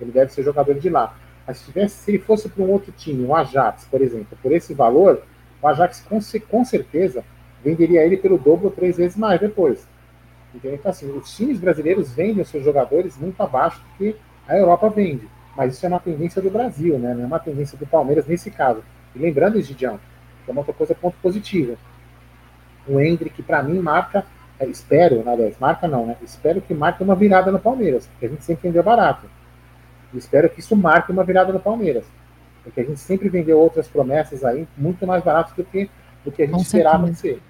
ele deve ser jogador de lá. Mas se, tivesse, se ele fosse para um outro time, o Ajax, por exemplo, por esse valor, o Ajax com, com certeza venderia ele pelo dobro ou três vezes mais depois. Entendeu? Então, assim, os times brasileiros vendem os seus jogadores muito abaixo do que a Europa vende. Mas isso é uma tendência do Brasil, né? não é uma tendência do Palmeiras nesse caso. E lembrando, Gidião, que é uma outra coisa, ponto positivo. O Hendrick, para mim, marca é, espero, na verdade, marca não, né? Espero que marque uma virada no Palmeiras, porque a gente sempre vendeu barato. Espero que isso marque uma virada no Palmeiras, porque a gente sempre vendeu outras promessas aí muito mais baratas do que, do que a gente Com esperava que ser,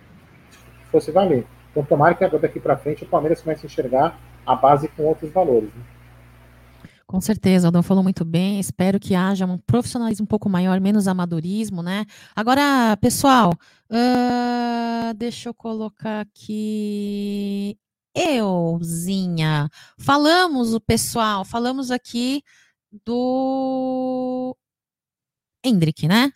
fosse valer. Então, tomara que daqui para frente o Palmeiras comece a enxergar a base com outros valores. Né? Com certeza, o Aldão falou muito bem. Espero que haja um profissionalismo um pouco maior, menos amadorismo, né? Agora, pessoal, uh, deixa eu colocar aqui. Euzinha, falamos o pessoal, falamos aqui do Hendrick, né?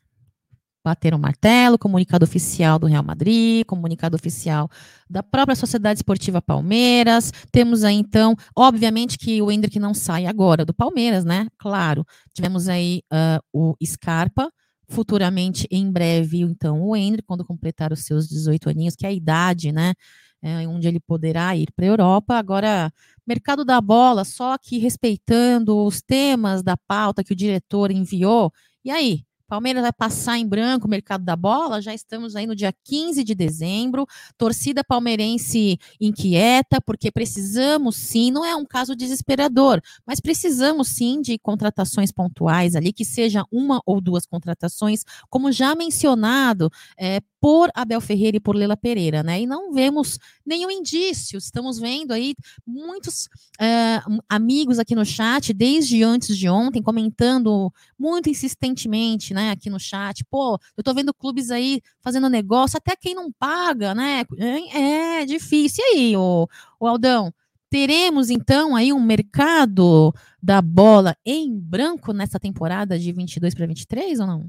bateram o martelo, comunicado oficial do Real Madrid, comunicado oficial da própria Sociedade Esportiva Palmeiras. Temos aí, então, obviamente que o Hendrick não sai agora do Palmeiras, né? Claro. Tivemos aí uh, o Scarpa, futuramente, em breve, então, o Hendrick, quando completar os seus 18 aninhos, que é a idade, né? É, onde ele poderá ir para a Europa. Agora, mercado da bola, só que respeitando os temas da pauta que o diretor enviou. E aí, Palmeiras vai passar em branco o mercado da bola, já estamos aí no dia 15 de dezembro. Torcida palmeirense inquieta, porque precisamos sim, não é um caso desesperador, mas precisamos sim de contratações pontuais ali, que seja uma ou duas contratações, como já mencionado, é, por Abel Ferreira e por Lela Pereira, né? E não vemos nenhum indício. Estamos vendo aí muitos uh, amigos aqui no chat, desde antes de ontem, comentando muito insistentemente, né, aqui no chat. Pô, eu tô vendo clubes aí fazendo negócio, até quem não paga, né? É, é difícil. E aí, o, o Aldão? Teremos então aí um mercado da bola em branco nessa temporada de 22 para 23 ou não?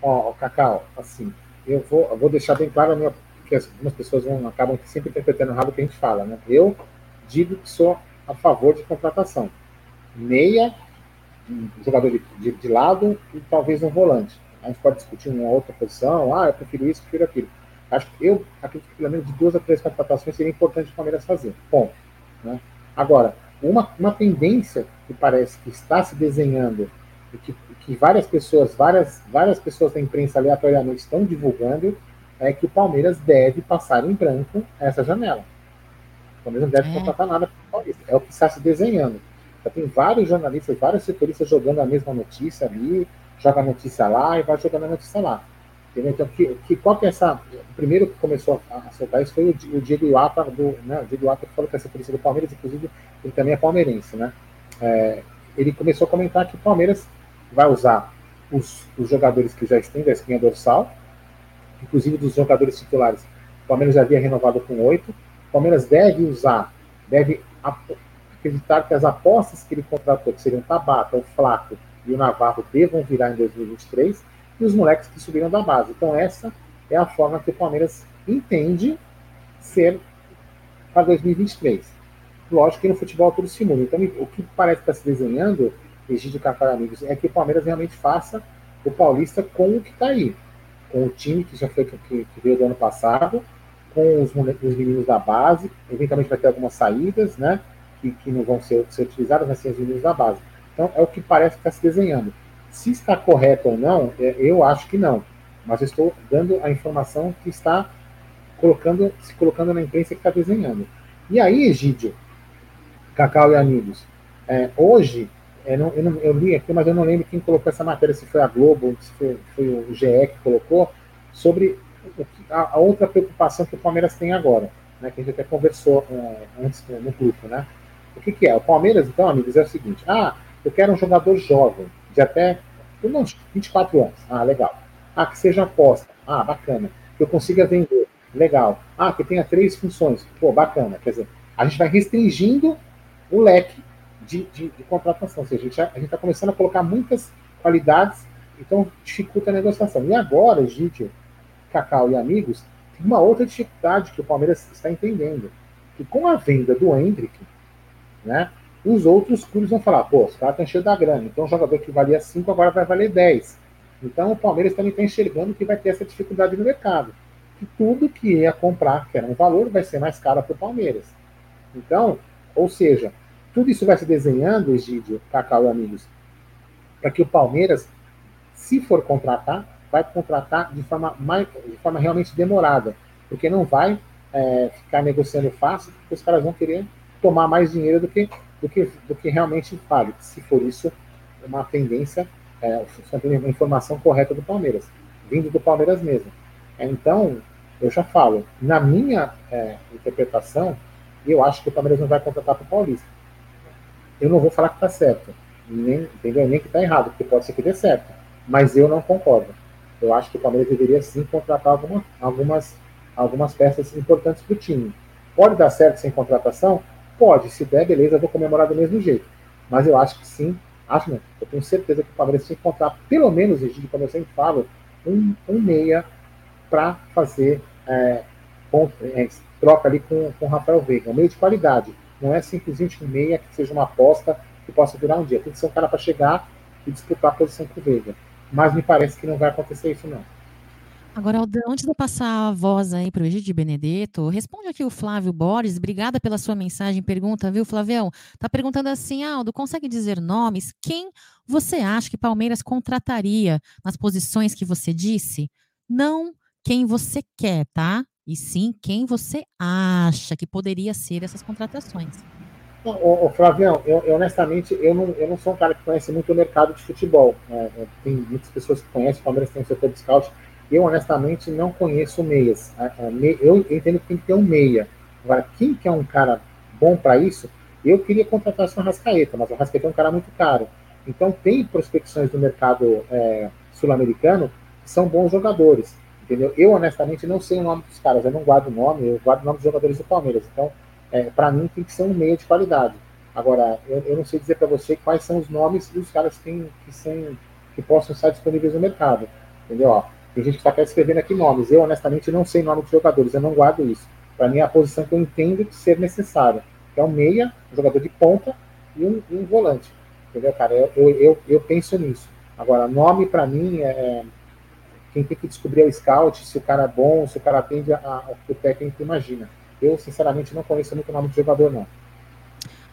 Ó, oh, Cacau, assim, eu vou, eu vou deixar bem claro, minha, que algumas pessoas vão, acabam sempre interpretando errado o que a gente fala. Né? Eu digo que sou a favor de contratação. Meia, um jogador de, de, de, lado e talvez um volante. A gente pode discutir uma outra posição, ah, eu prefiro isso, prefiro aquilo. Acho que eu acredito que pelo menos de duas a três contratações seria importante o Palmeiras fazer. Ponto. Né? Agora, uma, uma tendência que parece que está se desenhando e que que várias pessoas, várias, várias pessoas da imprensa aleatoriamente estão divulgando, é que o Palmeiras deve passar em branco essa janela. O Palmeiras não deve é. contratar nada para o Paulista. É o que está se desenhando. Já tem vários jornalistas, vários setoristas jogando a mesma notícia ali, joga a notícia lá e vai jogando a notícia lá. Entendeu? Então, que, que, qual que é essa. O primeiro que começou a soltar isso foi o, o Diego Iwata, do, né, o Diego Iwata que falou que é setorista do Palmeiras, inclusive ele também é palmeirense, né? É, ele começou a comentar que o Palmeiras vai usar os, os jogadores que já estão da espinha dorsal, inclusive dos jogadores titulares. O Palmeiras já havia renovado com oito. O Palmeiras deve usar, deve acreditar que as apostas que ele contratou, que seriam o Tabata, o Flaco e o Navarro, devam virar em 2023, e os moleques que subiram da base. Então, essa é a forma que o Palmeiras entende ser para 2023. Lógico que no futebol tudo se muda. Então, o que parece estar se desenhando Egídio Cacau Amigos, é que o Palmeiras realmente faça o Paulista com o que está aí. Com o time que já foi que, que veio do ano passado, com os, os, meninos da base, eventualmente vai ter algumas saídas, né? Que, que não vão ser, ser utilizadas, mas sim os meninos da base. Então é o que parece que está se desenhando. Se está correto ou não, é, eu acho que não. Mas estou dando a informação que está colocando, se colocando na imprensa que está desenhando. E aí, Egídio, Cacau e amigos, é, hoje é, não, eu, não, eu, li aqui, mas eu não lembro quem colocou essa matéria, se foi a Globo, se foi, foi o GE que colocou, sobre a, a, outra preocupação que o Palmeiras tem agora, né, que a gente até conversou é, antes no grupo. Né? O que, que, é? O Palmeiras, então, amigos, é o seguinte: ah, eu quero um jogador jovem, de até não, 24 anos. Ah, legal. Ah, que seja aposta. Ah, bacana. Que eu consiga vender. Legal. Ah, que tenha três funções. Pô, bacana. Quer dizer, a gente vai restringindo o leque de, de, de contratação. Ou seja, a gente está começando a colocar muitas qualidades, então dificulta a negociação. E agora, gente, Cacau e amigos, tem uma outra dificuldade que o Palmeiras está entendendo. Que com a venda do Hendrick, né, os outros clubes vão falar, pô, os caras estão cheios da grana, então o jogador que valia 5 agora vai valer 10. Então o Palmeiras também está enxergando que vai ter essa dificuldade no mercado. Que tudo que ia comprar, que era um valor, vai ser mais caro para o Palmeiras. Então, ou seja, tudo isso vai se desenhando, Egídio, Cacau e amigos, para que o Palmeiras, se for contratar, vai contratar de forma, mais, de forma realmente demorada, porque não vai é, ficar negociando fácil, porque os caras vão querer tomar mais dinheiro do que, do que, do que realmente vale. Se for isso, uma tendência, é, uma informação correta do Palmeiras, vindo do Palmeiras mesmo. É, então, eu já falo, na minha é, interpretação, eu acho que o Palmeiras não vai contratar para o Paulista. Eu não vou falar que está certo, nem, entendeu? nem que está errado, porque pode ser que dê certo, mas eu não concordo. Eu acho que o Palmeiras deveria sim contratar alguma, algumas, algumas peças importantes para o time. Pode dar certo sem contratação? Pode. Se der, beleza, eu vou comemorar do mesmo jeito. Mas eu acho que sim, acho não, eu tenho certeza que o Palmeiras tem que contratar, pelo menos, Egídio, como eu sempre falo, um, um meia para fazer é, é, troca ali com, com o Rafael Veiga. Um meio de qualidade. Não é simplesmente um meia que seja uma aposta que possa virar um dia. Tem que ser um cara para chegar e disputar a posição com o Veiga mas me parece que não vai acontecer isso não. Agora, antes de eu passar a voz aí para o Egídio Benedetto, responde aqui o Flávio Borges, obrigada pela sua mensagem, pergunta, viu, Flavião? Tá perguntando assim, Aldo, consegue dizer nomes? Quem você acha que Palmeiras contrataria nas posições que você disse? Não quem você quer, tá? E sim quem você acha que poderia ser essas contratações. Ô, ô, Flavião, eu, eu, honestamente, eu não, eu não sou um cara que conhece muito o mercado de futebol. Né? Tem muitas pessoas que conhecem, o Palmeiras tem o setor de scout. Eu, honestamente, não conheço meias. Eu entendo que tem que ter um meia. Agora, quem que é um cara bom para isso? Eu queria contratar o Rascaeta, mas o Rascaeta é um cara muito caro. Então, tem prospecções do mercado é, sul-americano que são bons jogadores. Entendeu? Eu, honestamente, não sei o nome dos caras. Eu não guardo o nome, eu guardo o nome dos jogadores do Palmeiras. Então, é, para mim tem que ser um meio de qualidade. Agora, eu, eu não sei dizer para você quais são os nomes dos caras que, que, são, que possam estar disponíveis no mercado. Entendeu? Ó, tem gente que está escrevendo aqui nomes. Eu, honestamente, não sei nome de jogadores, eu não guardo isso. Para mim, é a posição que eu entendo ser necessária. É um meia, um jogador de ponta e um, e um volante. Entendeu, cara? Eu, eu, eu, eu penso nisso. Agora, nome para mim é, é. Quem tem que descobrir é o scout, se o cara é bom, se o cara atende ao que o técnico imagina. Eu, sinceramente, não conheço muito o nome do jogador, não.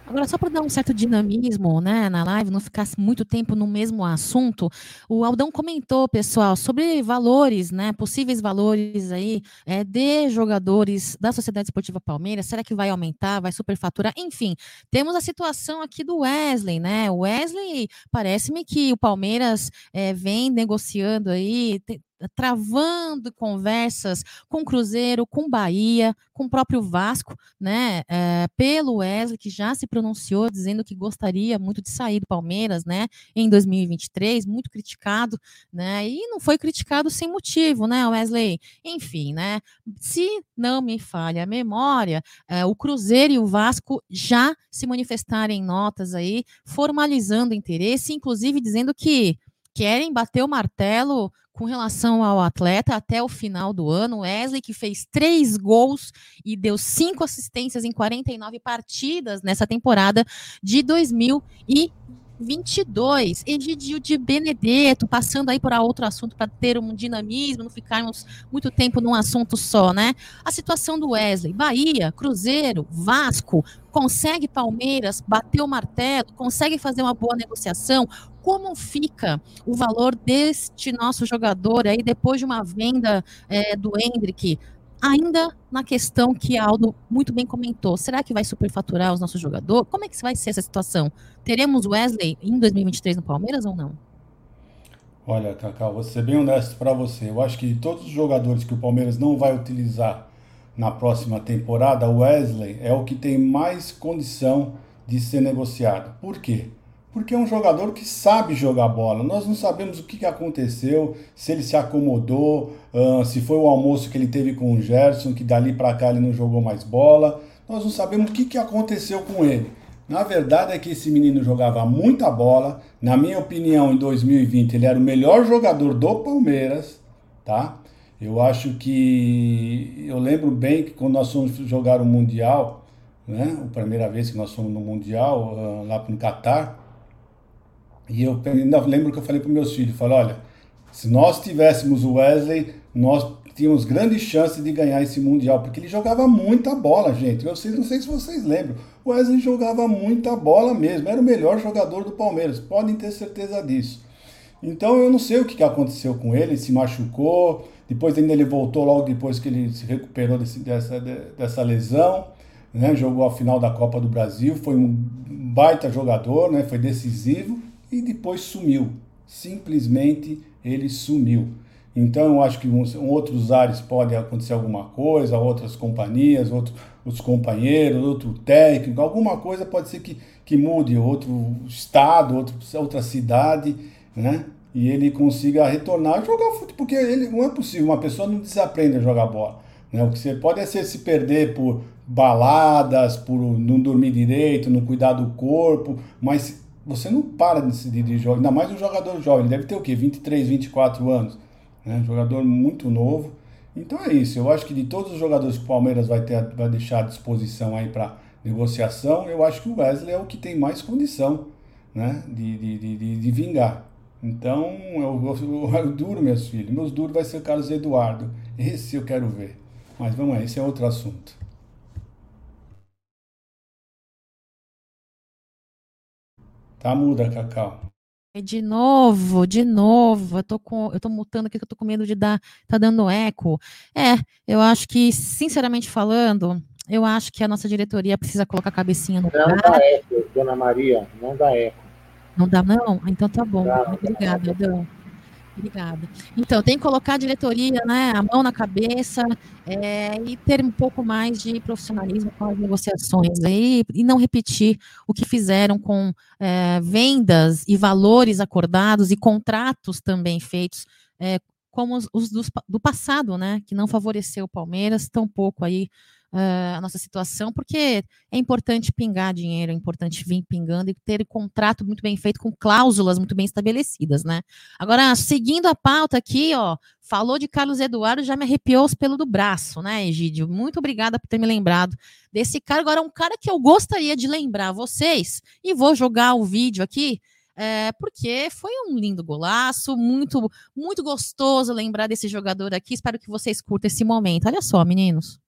Agora, só para dar um certo dinamismo né, na live, não ficar muito tempo no mesmo assunto, o Aldão comentou, pessoal, sobre valores, né, possíveis valores aí é, de jogadores da Sociedade Esportiva Palmeiras. Será que vai aumentar, vai superfaturar? Enfim, temos a situação aqui do Wesley, né? O Wesley, parece-me que o Palmeiras é, vem negociando aí, travando conversas com Cruzeiro, com Bahia, com o próprio Vasco, né? É, pelo Wesley, que já se pronunciou dizendo que gostaria muito de sair do Palmeiras, né? Em 2023, muito criticado, né? E não foi criticado sem motivo, né, Wesley? Enfim, né? Se não me falha a memória, é, o Cruzeiro e o Vasco já se manifestaram em notas aí, formalizando interesse, inclusive dizendo que querem bater o martelo com relação ao atleta até o final do ano. Wesley, que fez três gols e deu cinco assistências em 49 partidas nessa temporada de 2022. Egidio de Benedetto, passando aí para outro assunto para ter um dinamismo, não ficarmos muito tempo num assunto só, né? A situação do Wesley, Bahia, Cruzeiro, Vasco, consegue Palmeiras bater o martelo, consegue fazer uma boa negociação, como fica o valor deste nosso jogador aí depois de uma venda é, do Hendrick? Ainda na questão que Aldo muito bem comentou, será que vai superfaturar os nossos jogadores? Como é que vai ser essa situação? Teremos Wesley em 2023 no Palmeiras ou não? Olha, Cacau, vou ser bem honesto para você. Eu acho que todos os jogadores que o Palmeiras não vai utilizar na próxima temporada, o Wesley é o que tem mais condição de ser negociado. Por quê? Porque é um jogador que sabe jogar bola. Nós não sabemos o que, aconteceu, se ele se acomodou, uh, se foi o almoço que ele teve com o Gerson, que dali para cá ele não jogou mais bola. Nós não sabemos o que, aconteceu com ele. Na verdade é que esse menino jogava muita bola. Na minha opinião, em 2020 ele era o melhor jogador do Palmeiras, tá? Eu acho que eu lembro bem que quando nós fomos jogar o mundial, né? A primeira vez que nós fomos no mundial uh, lá no Catar, e eu ainda lembro que eu falei para meus filhos, falei, olha, se nós tivéssemos o Wesley, nós tínhamos grandes chances de ganhar esse mundial, porque ele jogava muita bola, gente. Eu sei, não sei se vocês lembram. O Wesley jogava muita bola mesmo, era o melhor jogador do Palmeiras, podem ter certeza disso. Então eu não sei o que aconteceu com ele, se machucou, Depois ainda ele voltou logo depois que ele se recuperou desse, dessa, dessa lesão, né? Jogou a final da Copa do Brasil, foi um baita jogador, né? Foi decisivo e depois sumiu. Simplesmente ele sumiu. Então eu acho que em outros ares pode acontecer alguma coisa, outras companhias, outro, outros companheiros, outro técnico, alguma coisa pode ser que, que mude, outro estado, outro, outra cidade, né? E ele consiga retornar a jogar futebol, porque ele, não é possível, uma pessoa não desaprende a jogar bola. Né? O que você pode é ser se perder por baladas, por não dormir direito, não cuidar do corpo, mas você não para de, de, de jogar, ainda mais um jogador jovem, ele deve ter o quê? 23, 24 anos né? Um jogador muito novo. Então é isso. Eu acho que de todos os jogadores que o Palmeiras vai, ter, vai deixar à disposição aí para negociação, eu acho que o Wesley é o que tem mais condição né? de, de, de, de vingar. Então, eu, eu, eu, duro, meus filhos. Meus duros vai ser o Carlos Eduardo. Esse eu quero ver. Mas vamos lá, esse é outro assunto. Tá muda, Cacau. De novo, de novo, eu tô com, eu tô mutando aqui que eu tô com medo de dar, tá dando eco. É, eu acho que, sinceramente falando, eu acho que a nossa diretoria precisa colocar a cabecinha no Não dá eco, dona Maria, não dá eco. Não dá não? Então tá bom. Obrigada, Adão. Obrigada. Então, tem que colocar a diretoria, né, a mão na cabeça é, e ter um pouco mais de profissionalismo com as negociações aí, e não repetir o que fizeram com é, vendas e valores acordados e contratos também feitos, é, como os, os do, do passado, né, que não favoreceu o Palmeiras, tampouco aí uh, a nossa situação, porque é importante pingar dinheiro, é importante vir pingando e ter contrato muito bem feito, com cláusulas muito bem estabelecidas, né? Agora, seguindo a pauta aqui, ó, falou de Carlos Eduardo, já me arrepiou os pelos do braço, né, Egídio? Muito obrigada por ter me lembrado desse cara. Agora, um cara que eu gostaria de lembrar vocês, e vou jogar o vídeo aqui, é, porque foi um lindo golaço, muito, muito gostoso lembrar desse jogador aqui. Espero que vocês curtam esse momento. Olha só, meninos.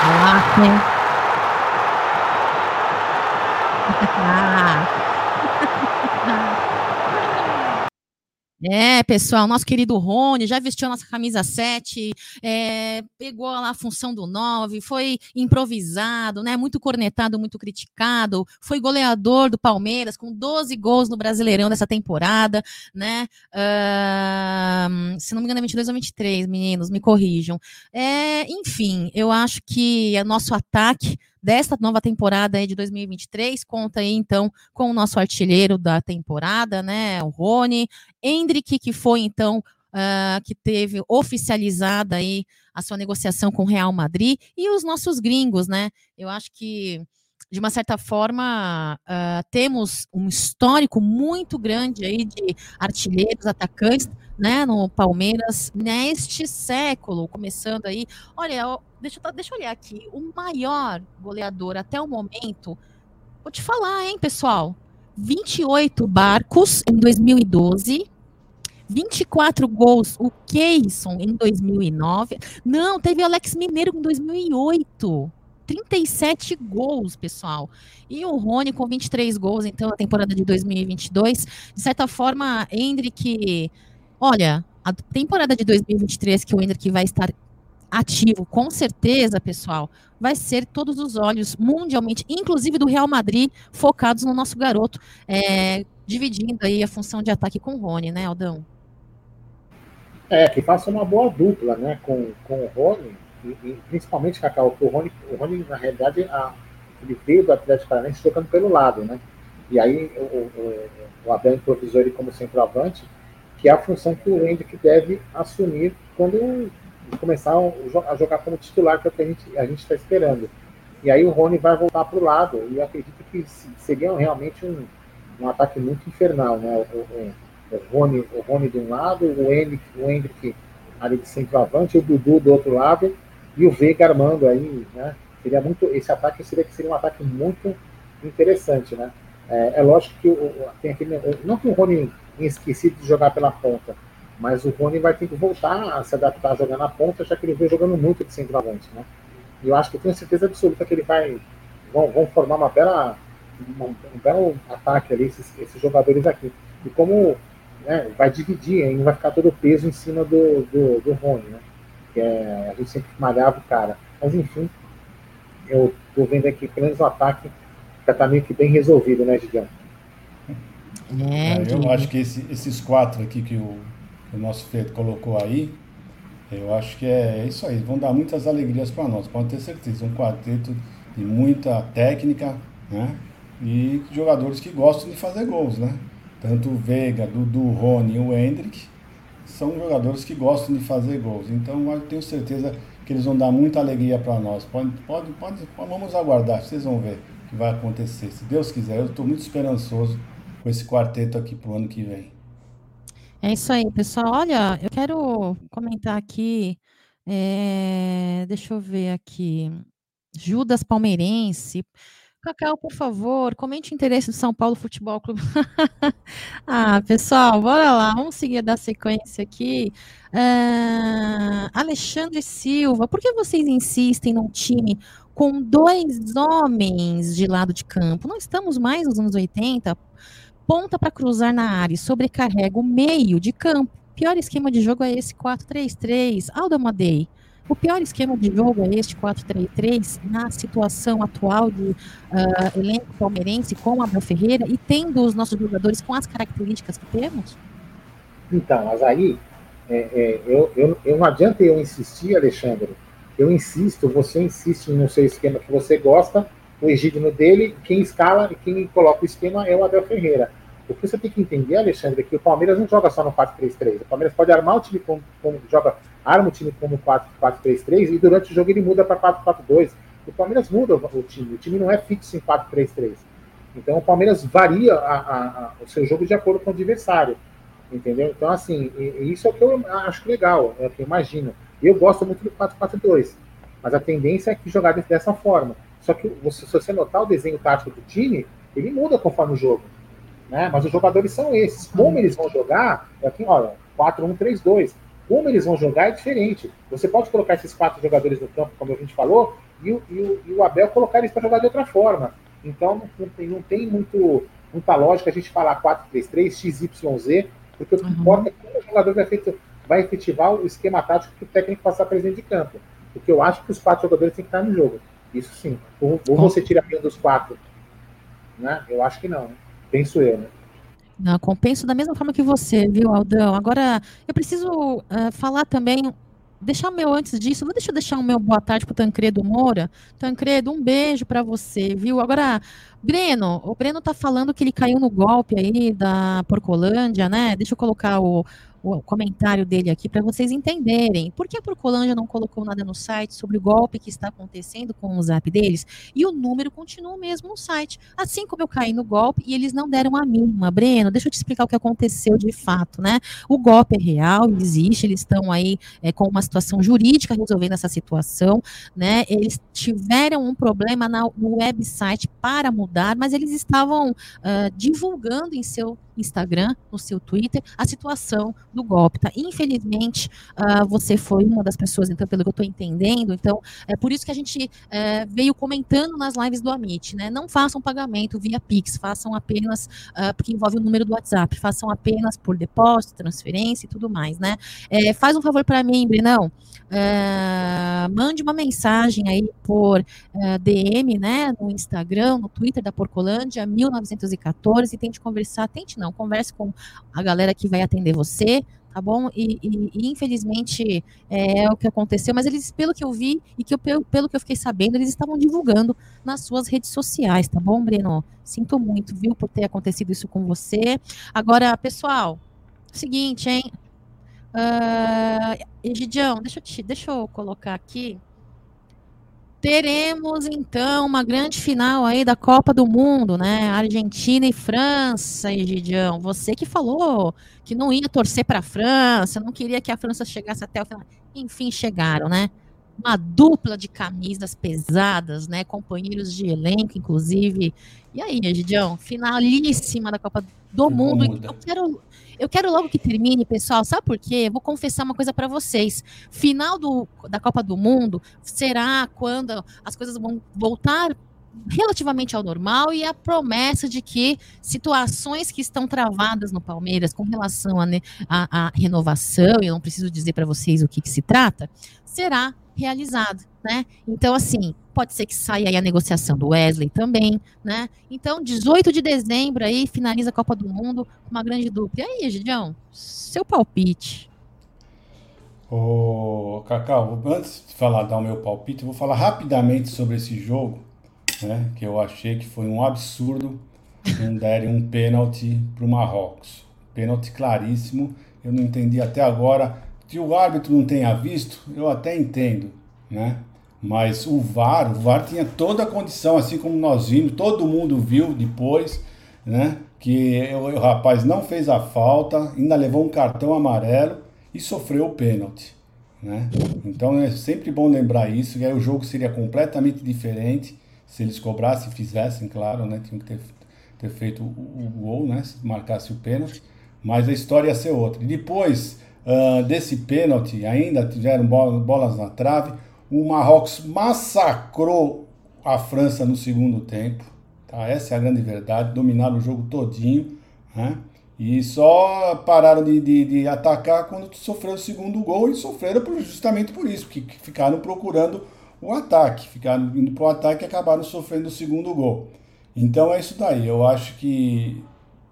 Ah, [LAUGHS] É, pessoal, nosso querido Rony já vestiu a nossa camisa 7, é, pegou lá a função do 9, foi improvisado, né? Muito cornetado, muito criticado, foi goleador do Palmeiras com 12 gols no Brasileirão dessa temporada, né? Uh, se não me engano, é 22 ou 23, meninos, me corrijam. É, enfim, eu acho que é nosso ataque desta nova temporada de 2023. Conta aí, então, com o nosso artilheiro da temporada, né? O Rony. Hendrick, que foi, então, uh, que teve oficializada aí a sua negociação com o Real Madrid. E os nossos gringos, né? Eu acho que de uma certa forma, uh, temos um histórico muito grande aí de artilheiros, atacantes, né, no Palmeiras neste século, começando aí. Olha, deixa, deixa eu olhar aqui. O maior goleador até o momento, vou te falar, hein, pessoal? 28 barcos em 2012. 24 gols, o Keyson em 2009. Não, teve Alex Mineiro em 2008. 37 gols, pessoal. E o Rony com 23 gols, então, na temporada de 2022. De certa forma, Hendrick. Olha, a temporada de 2023 que o Hendrick vai estar ativo, com certeza, pessoal, vai ser todos os olhos mundialmente, inclusive do Real Madrid, focados no nosso garoto, é, dividindo aí a função de ataque com o Rony, né, Aldão? É, que faça uma boa dupla, né, com, com o Rony, e, e principalmente, Cacau, o Rony, o Rony, na realidade, a, ele veio do Atlético Paranaense jogando pelo lado, né, e aí o, o, o Abel improvisou ele como centroavante, que é a função que o Hendrick deve assumir quando começar a jogar como titular, que é o que a gente a está esperando. E aí o Rony vai voltar para o lado, e eu acredito que seria realmente um, um ataque muito infernal, né? O, o, o, Rony, o Rony de um lado, o Hendrick, o Hendrick ali de centroavante, o Dudu do outro lado, e o Veiga armando aí, né? Seria muito, esse ataque seria, seria um ataque muito interessante, né? É, é lógico que o, tem aquele, não que o Rony esquecido de jogar pela ponta, mas o Rony vai ter que voltar a se adaptar a jogar na ponta, já que ele vem jogando muito de centroavante, né? E eu acho que tenho certeza absoluta que ele vai. Vão, vão formar uma bela um, um belo ataque ali, esses, esses jogadores aqui. E como né, vai dividir, não vai ficar todo o peso em cima do, do, do Rony, né? Que é, a gente sempre malhava o cara. Mas enfim, eu tô vendo aqui, pelo menos o ataque já tá meio que bem resolvido, né, Gideon? É, é eu acho que esse, esses quatro aqui que o, o nosso Feito colocou aí, eu acho que é, é isso aí. Vão dar muitas alegrias para nós, pode ter certeza. Um quarteto de muita técnica, né? E jogadores que gostam de fazer gols, né? Tanto o Veiga, Dudu, Rony e o Hendrick são jogadores que gostam de fazer gols. Então eu tenho certeza que eles vão dar muita alegria para nós. Pode, pode, pode, vamos aguardar, vocês vão ver o que vai acontecer. Se Deus quiser, eu estou muito esperançoso com esse quarteto aqui para o ano que vem. É isso aí, pessoal. Olha, eu quero comentar aqui. É, deixa eu ver aqui. Judas Palmeirense. Cacau, por favor, comente o interesse do São Paulo Futebol Clube. [LAUGHS] ah, pessoal, bora lá, vamos seguir da sequência aqui. Uh, Alexandre Silva, por que vocês insistem num time com dois homens de lado de campo? Não estamos mais nos anos 80. Ponta para cruzar na área e sobrecarrega o meio de campo. Pior esquema de jogo é esse 4-3-3. Aldo Amadei. O pior esquema de jogo é este 4-3-3 na situação atual de uh, elenco palmeirense com Abel Ferreira e tendo os nossos jogadores com as características que temos? Então, mas aí é, é, eu, eu, eu não adianta eu insistir, Alexandre. Eu insisto, você insiste no seu esquema que você gosta, o Egídio dele, quem escala e quem coloca o esquema é o Abel Ferreira. O que você tem que entender, Alexandre, é que o Palmeiras não joga só no 4-3-3. O Palmeiras pode armar o time como, como joga arma o time como 4-4-3-3 e durante o jogo ele muda para 4-4-2. O Palmeiras muda o time, o time não é fixo em 4-3-3. Então o Palmeiras varia a, a, a, o seu jogo de acordo com o adversário. Entendeu? Então, assim, isso é o que eu acho legal, é o que eu imagino. Eu gosto muito do 4-4-2, mas a tendência é que jogar dessa forma. Só que você, se você notar o desenho tático do time, ele muda conforme o jogo. Né? Mas os jogadores são esses. Como eles vão jogar, é aqui, olha, 4-1-3-2 como eles vão jogar é diferente. Você pode colocar esses quatro jogadores no campo, como a gente falou, e o, e o, e o Abel colocar eles para jogar de outra forma. Então não tem, não tem muito, muita lógica a gente falar 4-3-3, XYZ, porque o que uhum. importa é como o jogador vai, feito, vai efetivar o esquema tático que o técnico passar para de campo. Porque eu acho que os quatro jogadores têm que estar no jogo. Isso sim. Ou, ou você tira um dos quatro. Né? Eu acho que não. Penso eu, né? Não, compenso da mesma forma que você, viu, Aldão? Agora, eu preciso uh, falar também, deixar o meu antes disso, vou deixar, deixar o meu boa tarde pro Tancredo Moura. Tancredo, um beijo para você, viu? Agora, Breno, o Breno tá falando que ele caiu no golpe aí da Porcolândia, né? Deixa eu colocar o, o comentário dele aqui para vocês entenderem. Por que a Procolândia não colocou nada no site sobre o golpe que está acontecendo com o zap deles? E o número continua o mesmo no site. Assim como eu caí no golpe e eles não deram a mínima. Breno, deixa eu te explicar o que aconteceu de fato, né? O golpe é real, existe, eles estão aí é, com uma situação jurídica resolvendo essa situação, né? Eles tiveram um problema na, no website para mudar, mas eles estavam uh, divulgando em seu Instagram, no seu Twitter, a situação do golpe, tá? Infelizmente, uh, você foi uma das pessoas, então, pelo que eu estou entendendo, então, é por isso que a gente uh, veio comentando nas lives do Amit, né? Não façam pagamento via Pix, façam apenas, uh, porque envolve o número do WhatsApp, façam apenas por depósito, transferência e tudo mais, né? É, faz um favor para mim, Brenão, Uh, mande uma mensagem aí por DM, né, no Instagram, no Twitter da Porcolândia, 1914, e tente conversar, tente não, converse com a galera que vai atender você, tá bom? E, e, e infelizmente é, é, o que aconteceu, mas eles, pelo que eu vi e que eu, pelo, pelo que eu fiquei sabendo, eles estavam divulgando nas suas redes sociais, tá bom, Breno? Sinto muito, viu, por ter acontecido isso com você. Agora, pessoal, seguinte, hein? Uh, Egidião, deixa eu, te, deixa eu colocar aqui. Teremos então uma grande final aí da Copa do Mundo, né? Argentina e França, Egidião. Você que falou que não ia torcer para a França, não queria que a França chegasse até o final. Enfim, chegaram, né? Uma dupla de camisas pesadas, né? Companheiros de elenco, inclusive. E aí, Egidião? Finalíssima da Copa do Mundo. Eu quero, eu quero logo que termine, pessoal. Sabe por quê? Eu vou confessar uma coisa para vocês. Final do, da Copa do Mundo será quando as coisas vão voltar relativamente ao normal e a promessa de que situações que estão travadas no Palmeiras com relação à renovação, e eu não preciso dizer para vocês o que, que se trata, será realizado, né? Então, assim, pode ser que saia aí a negociação do Wesley também, né? Então, 18 de dezembro aí, finaliza a Copa do Mundo com uma grande dupla. E aí, Gidião, seu palpite? Ô, Cacau, antes de falar, dar o meu palpite, eu vou falar rapidamente sobre esse jogo, né? Que eu achei que foi um absurdo não derem um pênalti para o Marrocos. Pênalti claríssimo, eu não entendi até agora que o árbitro não tenha visto, eu até entendo, né? Mas o VAR, o VAR tinha toda a condição, assim como nós vimos, todo mundo viu depois, né? Que o, rapaz não fez a falta, ainda levou um cartão amarelo e sofreu o pênalti, né? Então é sempre bom lembrar isso, e aí o jogo seria completamente diferente se eles cobrassem fizessem, claro, né? Tinham que ter, ter feito o, o gol, né? Se marcasse o pênalti, mas a história ia ser outra. E depois uh, desse pênalti, ainda tiveram bolas na trave. O Marrocos massacrou a França no segundo tempo. Tá? Essa é a grande verdade. Dominaram o jogo todinho. Né? E só pararam de, de, de, atacar quando sofreu o segundo gol e sofreram justamente por isso, porque ficaram procurando o ataque, ficaram indo para o ataque e acabaram sofrendo o segundo gol. Então é isso daí. Eu acho que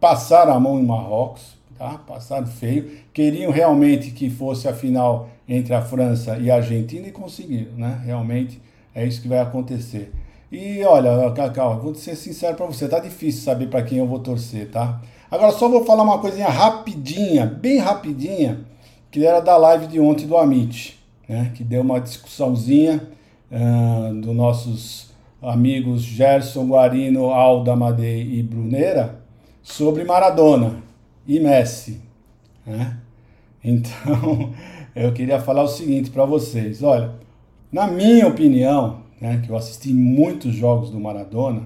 passaram a mão em Marrocos, tá? Passaram feio. Queriam realmente que fosse a final entre a França e a Argentina e conseguiram, né? Realmente é isso que vai acontecer. E olha, Cacau, vou ser sincero para você, tá difícil saber para quem eu vou torcer, tá? Agora só vou falar uma coisinha rapidinha, bem rapidinha, que era da live de ontem do Amit, né? Que deu uma discussãozinha uh, dos nossos amigos Gerson Guarino, Alda Madei e Bruneira sobre Maradona e Messi. Né? Então, [LAUGHS] eu queria falar o seguinte para vocês: olha, na minha opinião, né, que eu assisti muitos jogos do Maradona,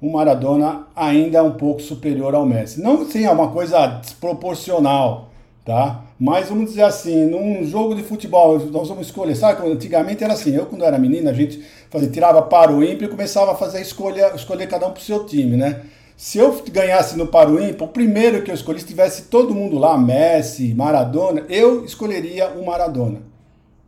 o Maradona ainda é um pouco superior ao Messi. Não assim, é uma coisa desproporcional, tá? Mas vamos dizer assim, num jogo de futebol, nós vamos escolher, sabe? Antigamente era assim, eu quando era menina, a gente fazia, tirava para o ímpio e começava a fazer escolha, escolher cada um pro seu time, né? Se eu ganhasse no Paro Ímpar, o primeiro que eu escolhi, se tivesse todo mundo lá, Messi, Maradona, eu escolheria o Maradona.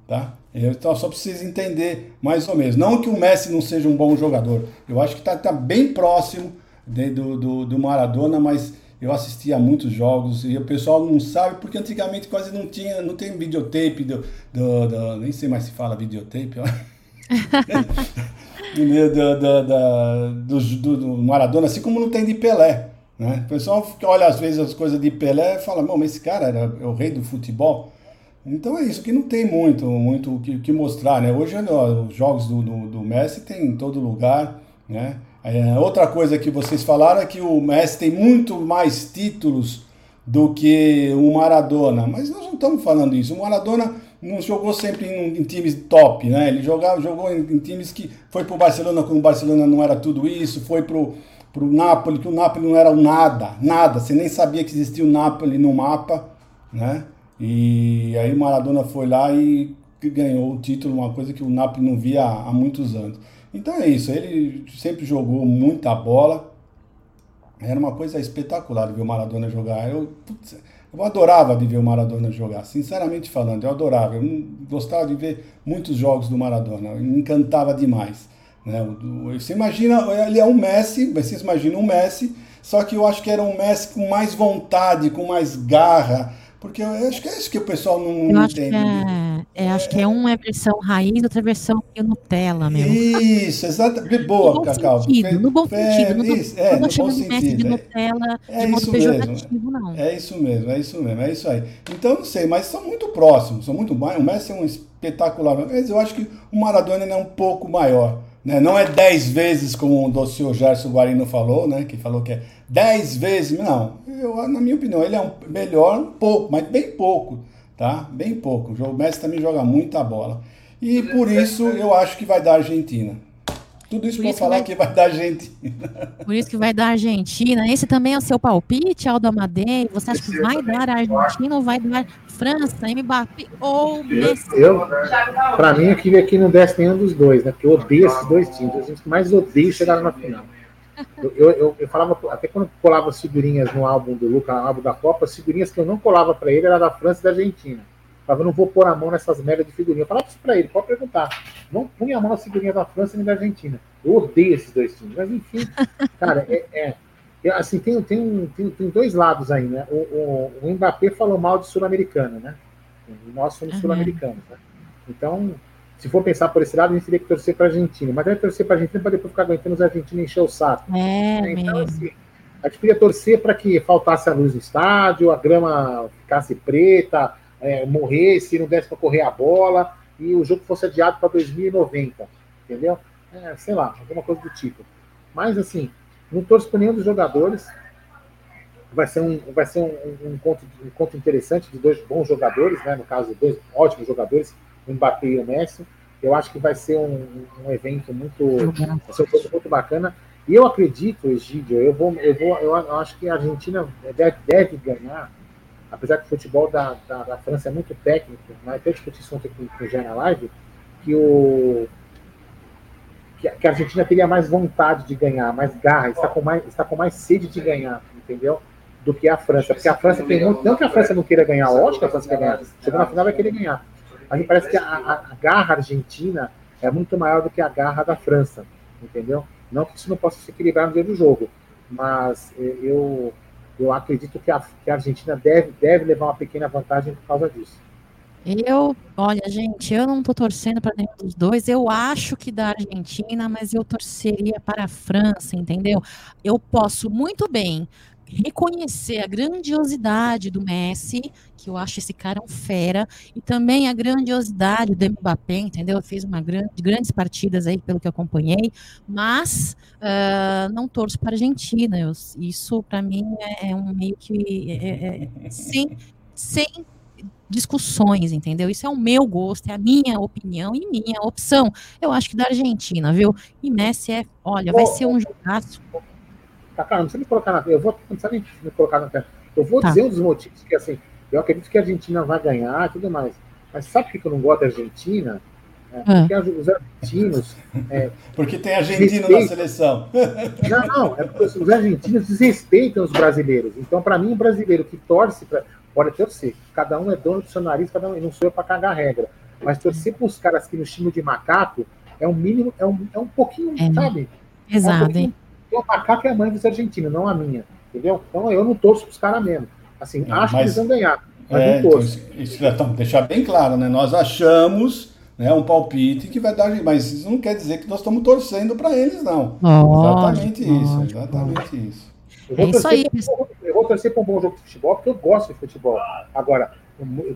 Tá? Então, só para vocês entenderem mais ou menos. Não que o Messi não seja um bom jogador. Eu acho que está tá bem próximo de, do, do, do, Maradona, mas eu assistia muitos jogos e o pessoal não sabe, porque antigamente quase não tinha, não tem videotape, do, do, do nem sei mais se fala videotape. [LAUGHS] do, do, do, do, Maradona, assim como não tem de Pelé. Né? O pessoal olha às vezes as coisas de Pelé e fala, mas esse cara era é o rei do futebol. Então é isso, que não tem muito muito o que, que, mostrar. Né? Hoje ó, os jogos do, do, do, Messi tem em todo lugar. Né? É, outra coisa que vocês falaram é que o Messi tem muito mais títulos do que o Maradona. Mas nós não estamos falando isso. O Maradona não jogou sempre em, em, times top, né? Ele jogava, jogou em, em times que foi pro Barcelona quando o Barcelona não era tudo isso, foi pro pro Napoli, que o Napoli não era o nada, nada, você nem sabia que existia o Napoli no mapa, né? E aí o Maradona foi lá e ganhou o título, uma coisa que o Napoli não via há, há muitos anos. Então é isso, ele sempre jogou muita bola. Era uma coisa espetacular ver o Maradona jogar. Eu, putz, eu adorava de ver o Maradona jogar, sinceramente falando, eu adorava. Eu gostava de ver muitos jogos do Maradona, me encantava demais. Né? Você imagina, ele é um Messi, vocês imaginam um Messi, só que eu acho que era um Messi com mais vontade, com mais garra, porque eu acho que é isso que o pessoal não, não entende. É, é, acho que é uma é versão raiz, outra versão meio Nutella mesmo. Isso, exatamente. Boa, no Cacau. Sentido, no bom sentido. Não isso, é, no bom sentido. de Nutella é, de modo pejorativo, não. É isso mesmo, é isso mesmo, é isso aí. Então, não sei, mas são muito próximos, são muito O Messi é um espetacular, mas eu acho que o Maradona é um pouco maior. Né? Não é 10 vezes, como o senhor Gerson Guarino falou, né? que falou que é 10 vezes. Não, eu, na minha opinião, ele é um melhor um pouco, mas bem pouco. Tá? Bem pouco. O Messi também joga muita bola. E por isso eu acho que vai dar Argentina. Tudo isso para falar que vai... que vai dar Argentina. Por isso que vai dar Argentina. Esse também é o seu palpite, Aldo Amadei? Você acha que vai dar a Argentina ou vai dar França, Mbappé ou Messi? Eu, pra mim, eu queria que não desse nenhum dos dois, né? Porque eu odeio esses dois times. A gente que mais odeia chegar na final. Eu, eu, eu, eu falava, até quando colava as figurinhas no álbum do Luca, no álbum da Copa, as figurinhas que eu não colava para ele era da França e da Argentina. Eu falava, eu não vou pôr a mão nessas merdas de figurinha. Eu falava isso pra ele, pode perguntar. Não punha a mão nas figurinhas da França nem da Argentina. Eu odeio esses dois times. Mas enfim, [LAUGHS] cara, é, é, é assim, tem, tem, tem, tem, dois lados aí, né? O, o, o Mbappé falou mal de sul-americano, né? Nós somos uhum. sul-americanos, né? Então, se for pensar por esse lado, a gente teria que torcer para a Argentina. Mas deve torcer para a Argentina para depois ficar aguentando os argentinos encher o saco. É, então, assim, a gente podia torcer para que faltasse a luz no estádio, a grama ficasse preta, é, morresse, não desse para correr a bola, e o jogo fosse adiado para 2090. Entendeu? É, sei lá, alguma coisa do tipo. Mas, assim, não torço para nenhum dos jogadores. Vai ser um, vai ser um, um, encontro, um encontro interessante de dois bons jogadores, né? no caso, dois ótimos jogadores Mbappé e o Messi. Eu acho que vai ser um, um evento muito, muito bacana. E eu acredito, Egídio, eu vou, eu vou, eu acho que a Argentina deve, deve ganhar, apesar que o futebol da, da, da França é muito técnico, mas até discutir isso ontem com, com o Jean na live, que o que, a Argentina teria mais vontade de ganhar, mais garra, está com mais, está com mais sede de ganhar, entendeu? Do que a França. Porque a França tem muito. Não que a França não queira ganhar, lógico que a França quer ganhar. Chegou na final vai querer ganhar. Mas me parece que a, a, garra argentina é muito maior do que a garra da França, entendeu? Não que isso não possa se equilibrar no dia do jogo, mas eh, eu, eu acredito que a, que a Argentina deve, deve levar uma pequena vantagem por causa disso. Eu, olha, gente, eu não tô torcendo para nenhum dos dois. Eu acho que da Argentina, mas eu torceria para a França, entendeu? Eu posso muito bem reconhecer a grandiosidade do Messi, que eu acho esse cara um fera, e também a grandiosidade do Mbappé, entendeu? Fez uma grande, grandes partidas aí, pelo que eu acompanhei, mas uh, não torço para a Argentina. Eu, isso, para mim, é, um meio que. É, é, é, sem, sem discussões, entendeu? Isso é o meu gosto, é a minha opinião e minha opção. Eu acho que da Argentina, viu? E Messi é, olha, vai ser um jogaço. Cacá, não precisa me colocar na. Eu vou, não precisa me colocar na tela. Eu vou tá. dizer um dos motivos que, assim, eu acredito que a Argentina vai ganhar e tudo mais. Mas sabe por que eu não gosto da Argentina? É, ah. porque os argentinos. É, [LAUGHS] porque tem argentino na seleção. [LAUGHS] Não, não, é porque os argentinos desrespeitam os brasileiros. Então, para mim, o brasileiro que torce, pra, pode torcer. Cada um é dono do seu nariz, cada um não sou eu para cagar a regra. Mas torcer para os caras que no time de macaco é um mínimo, é um, é um pouquinho, é. sabe? Exato, é um pouquinho, o macaco é a mãe dos argentinos, não a minha. Entendeu? Então eu não torço pros caras mesmo. Assim, não, acho mas, que eles vão ganhar. Mas é, não torço. Então, isso, isso deixar bem claro, né? Nós achamos né, um palpite que vai dar. Mas isso não quer dizer que nós estamos torcendo para eles, não. Oh, exatamente oh, isso, exatamente oh. isso. Eu vou, é isso aí. Um, eu vou torcer para um bom jogo de futebol, porque eu gosto de futebol. Agora,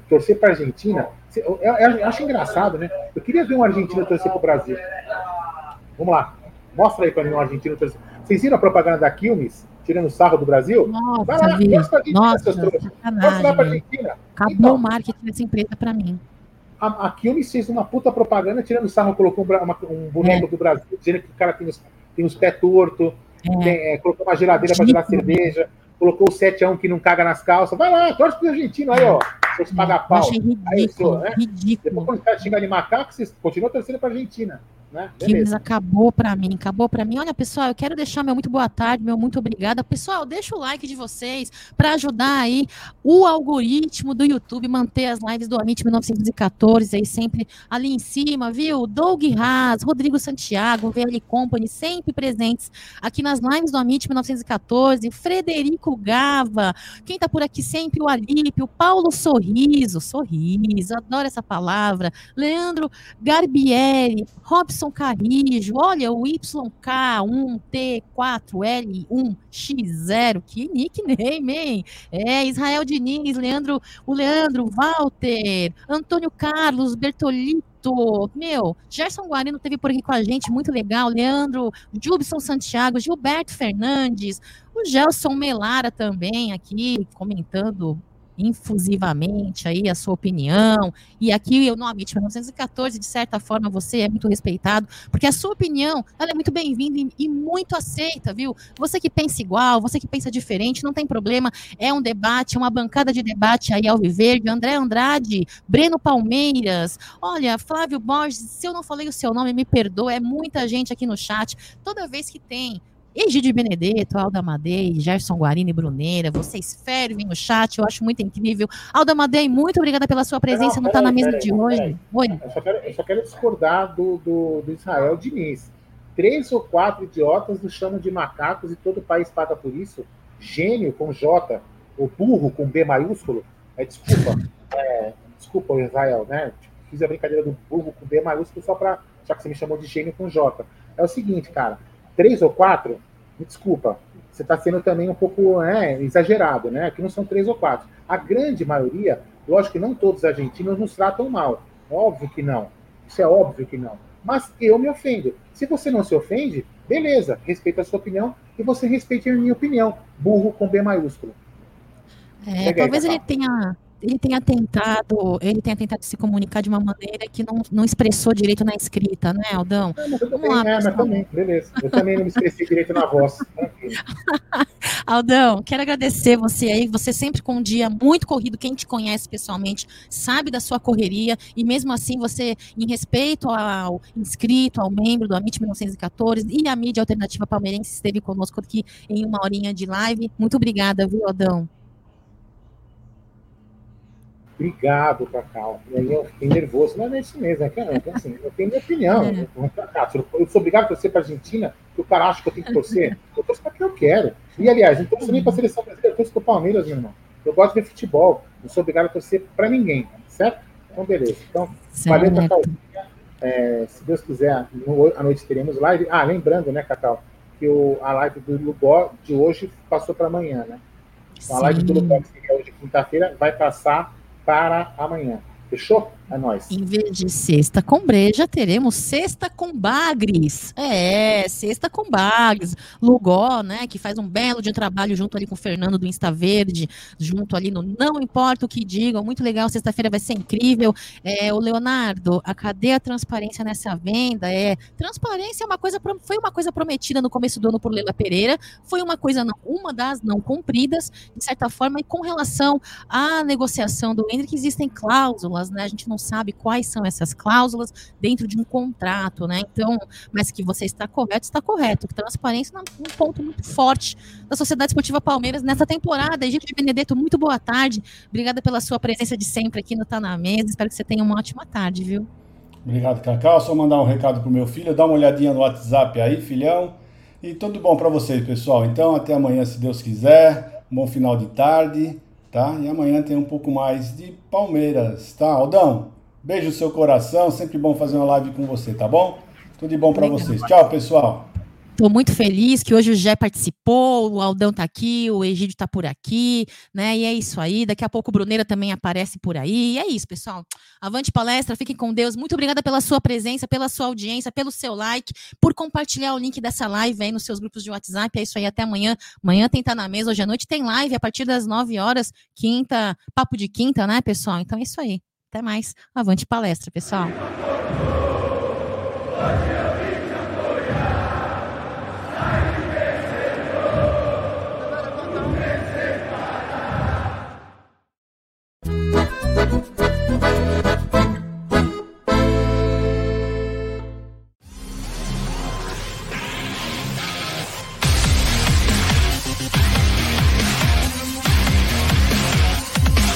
torcer para a Argentina, eu, eu, eu, acho engraçado, né? Eu queria ver um argentino torcer para o Brasil. Vamos lá. Mostra aí para mim um argentino torcer. Vocês viram a propaganda da Quilmes, tirando sarro do Brasil? Nossa, Vai lá, mostra Nossa, Mostra lá pra Argentina. Acabou então, o marketing dessa empresa para mim. A, a Quilmes fez uma puta propaganda tirando sarro, colocou um, uma, um boneco é. do Brasil, dizendo que o cara tem os, tem os pés tortos, é. é, colocou uma geladeira para gelar cerveja, colocou o 7x1 que não caga nas calças. Vai lá, torce pro argentino aí, ó. Seus paga-pau. Ridículo, aí, né? ridículo. Depois, quando o cara xinga de macaco, vocês continuam torcendo pra Argentina. Né? Beleza. acabou para mim, acabou para mim. Olha, pessoal, eu quero deixar meu muito boa tarde, meu muito obrigada. Pessoal, deixa o like de vocês para ajudar aí o algoritmo do YouTube manter as lives do Amit 1914 aí sempre ali em cima, viu? Doug Haas, Rodrigo Santiago, VL Company sempre presentes aqui nas lives do Amit 1914, Frederico Gava, quem tá por aqui sempre o Alípio, Paulo Sorriso, Sorriso, adoro essa palavra, Leandro Garbieri, Robson Edson Carrijo, olha o YK1T4L1X0, que nickname, hein? É, Israel Diniz, Leandro, o Leandro, Walter, Antônio Carlos, Bertolito, meu, Gerson Guarino teve por aqui com a gente, muito legal. Leandro, Jubson Santiago, Gilberto Fernandes, o Gelson Melara também aqui comentando infusivamente aí a sua opinião. E aqui eu no Amit 1914, de certa forma, você é muito respeitado, porque a sua opinião ela é muito bem-vinda e, muito aceita, viu? Você que pensa igual, você que pensa diferente, não tem problema. É um debate, uma bancada de debate aí ao Viverde, André Andrade, Breno Palmeiras, olha, Flávio Borges, se eu não falei o seu nome, me perdoa, é muita gente aqui no chat. Toda vez que tem Egídio Benedetto, Alda Madei, Gerson Guarini Bruneira, vocês fervem no chat, eu acho muito incrível. Alda Madei, muito obrigada pela sua presença, não está na mesa de hoje. Oi. Eu só, quero, eu só quero discordar do, do, do, Israel Diniz. Três ou quatro idiotas nos chamam de macacos e todo o país paga por isso. Gênio com J, o burro com B maiúsculo. É, desculpa, é, desculpa, Israel, né? Fiz a brincadeira do burro com B maiúsculo só para. Já que você me chamou de gênio com J. É o seguinte, cara três ou quatro, me desculpa, você está sendo também um pouco é, exagerado, né? Aqui não são três ou quatro. A grande maioria, lógico que não todos os argentinos nos tratam mal. Óbvio que não. Isso é óbvio que não. Mas eu me ofendo. Se você não se ofende, beleza, respeita a sua opinião e você respeite a minha opinião. Burro com B maiúsculo. É, talvez ele tenha ele tenha tentado, ele tenha tentado se comunicar de uma maneira que não, não expressou direito na escrita, né, Aldão? Não, mas eu também, lá, é, mas também, beleza. Eu também não me expressei direito na voz. [LAUGHS] Aldão, quero agradecer você aí, você sempre com um dia muito corrido, quem te conhece pessoalmente sabe da sua correria, e mesmo assim você, em respeito ao inscrito, ao membro do Amit 1914 e a mídia alternativa palmeirense, esteve conosco aqui em uma horinha de live. Muito obrigada, viu, Aldão? Obrigado, Cacau. E aí eu fiquei nervoso. Mas é isso mesmo, é que, é, assim, eu tenho minha opinião. É. Eu sou obrigado a torcer para a Argentina, que o cara acha que eu tenho que torcer. [LAUGHS] Eu torço para quem eu quero. E, aliás, não torço nem para a seleção brasileira, eu torço para o Palmeiras, meu irmão. Eu gosto de ver futebol. Não sou obrigado a torcer para ninguém, certo? Então, beleza. Então, valeu, Cacau. É, se Deus quiser, no, à noite teremos live. Ah, lembrando, né, Cacau, que o, a live do Lugó de hoje passou para amanhã, né? Então, a live do Lugó, que é hoje quinta-feira, vai passar para amanhã. Fechou? É nóis. Em vez de sexta com breja, teremos sexta com bagres. É, sexta com bagres. Lugó, né, que faz um belo de trabalho junto ali com o Fernando do Insta Verde, junto ali no Não Importa o que digam. Muito legal, sexta-feira vai ser incrível. É, o Leonardo, a cadê a transparência nessa venda? É, transparência é uma coisa, foi uma coisa prometida no começo do ano por Leila Pereira, foi uma coisa não, uma das não cumpridas, de certa forma, e com relação à negociação do Hendrick, existem cláusulas, né? A gente não sabe quais são essas cláusulas dentro de um contrato, né? Então, mas que você está correto, está correto. Transparência é um ponto muito forte da Sociedade Esportiva Palmeiras nessa temporada. Egito de Benedetto, muito boa tarde. Obrigada pela sua presença de sempre aqui no Tá Na Mesa. Espero que você tenha uma ótima tarde, viu? Obrigado, Cacau. Só mandar um recado pro meu filho. Dá uma olhadinha no WhatsApp aí, filhão. E tudo bom para vocês, pessoal. Então, até amanhã, se Deus quiser. Um bom final de tarde tá? E amanhã tem um pouco mais de Palmeiras, tá? Aldão, beijo no seu coração, sempre bom fazer uma live com você, tá bom? Tudo de bom para vocês. Tchau, pessoal. Estou muito feliz que hoje o Jé participou, o Aldão está aqui, o Egídio está por aqui, né? E é isso aí. Daqui a pouco o Bruneira também aparece por aí. E é isso, pessoal. Avante palestra, fiquem com Deus. Muito obrigada pela sua presença, pela sua audiência, pelo seu like, por compartilhar o link dessa live aí nos seus grupos de WhatsApp. É isso aí, até amanhã. Amanhã tem Tá na Mesa, hoje à noite tem live a partir das 9 horas, quinta, papo de quinta, né, pessoal? Então é isso aí. Até mais. Avante palestra, pessoal.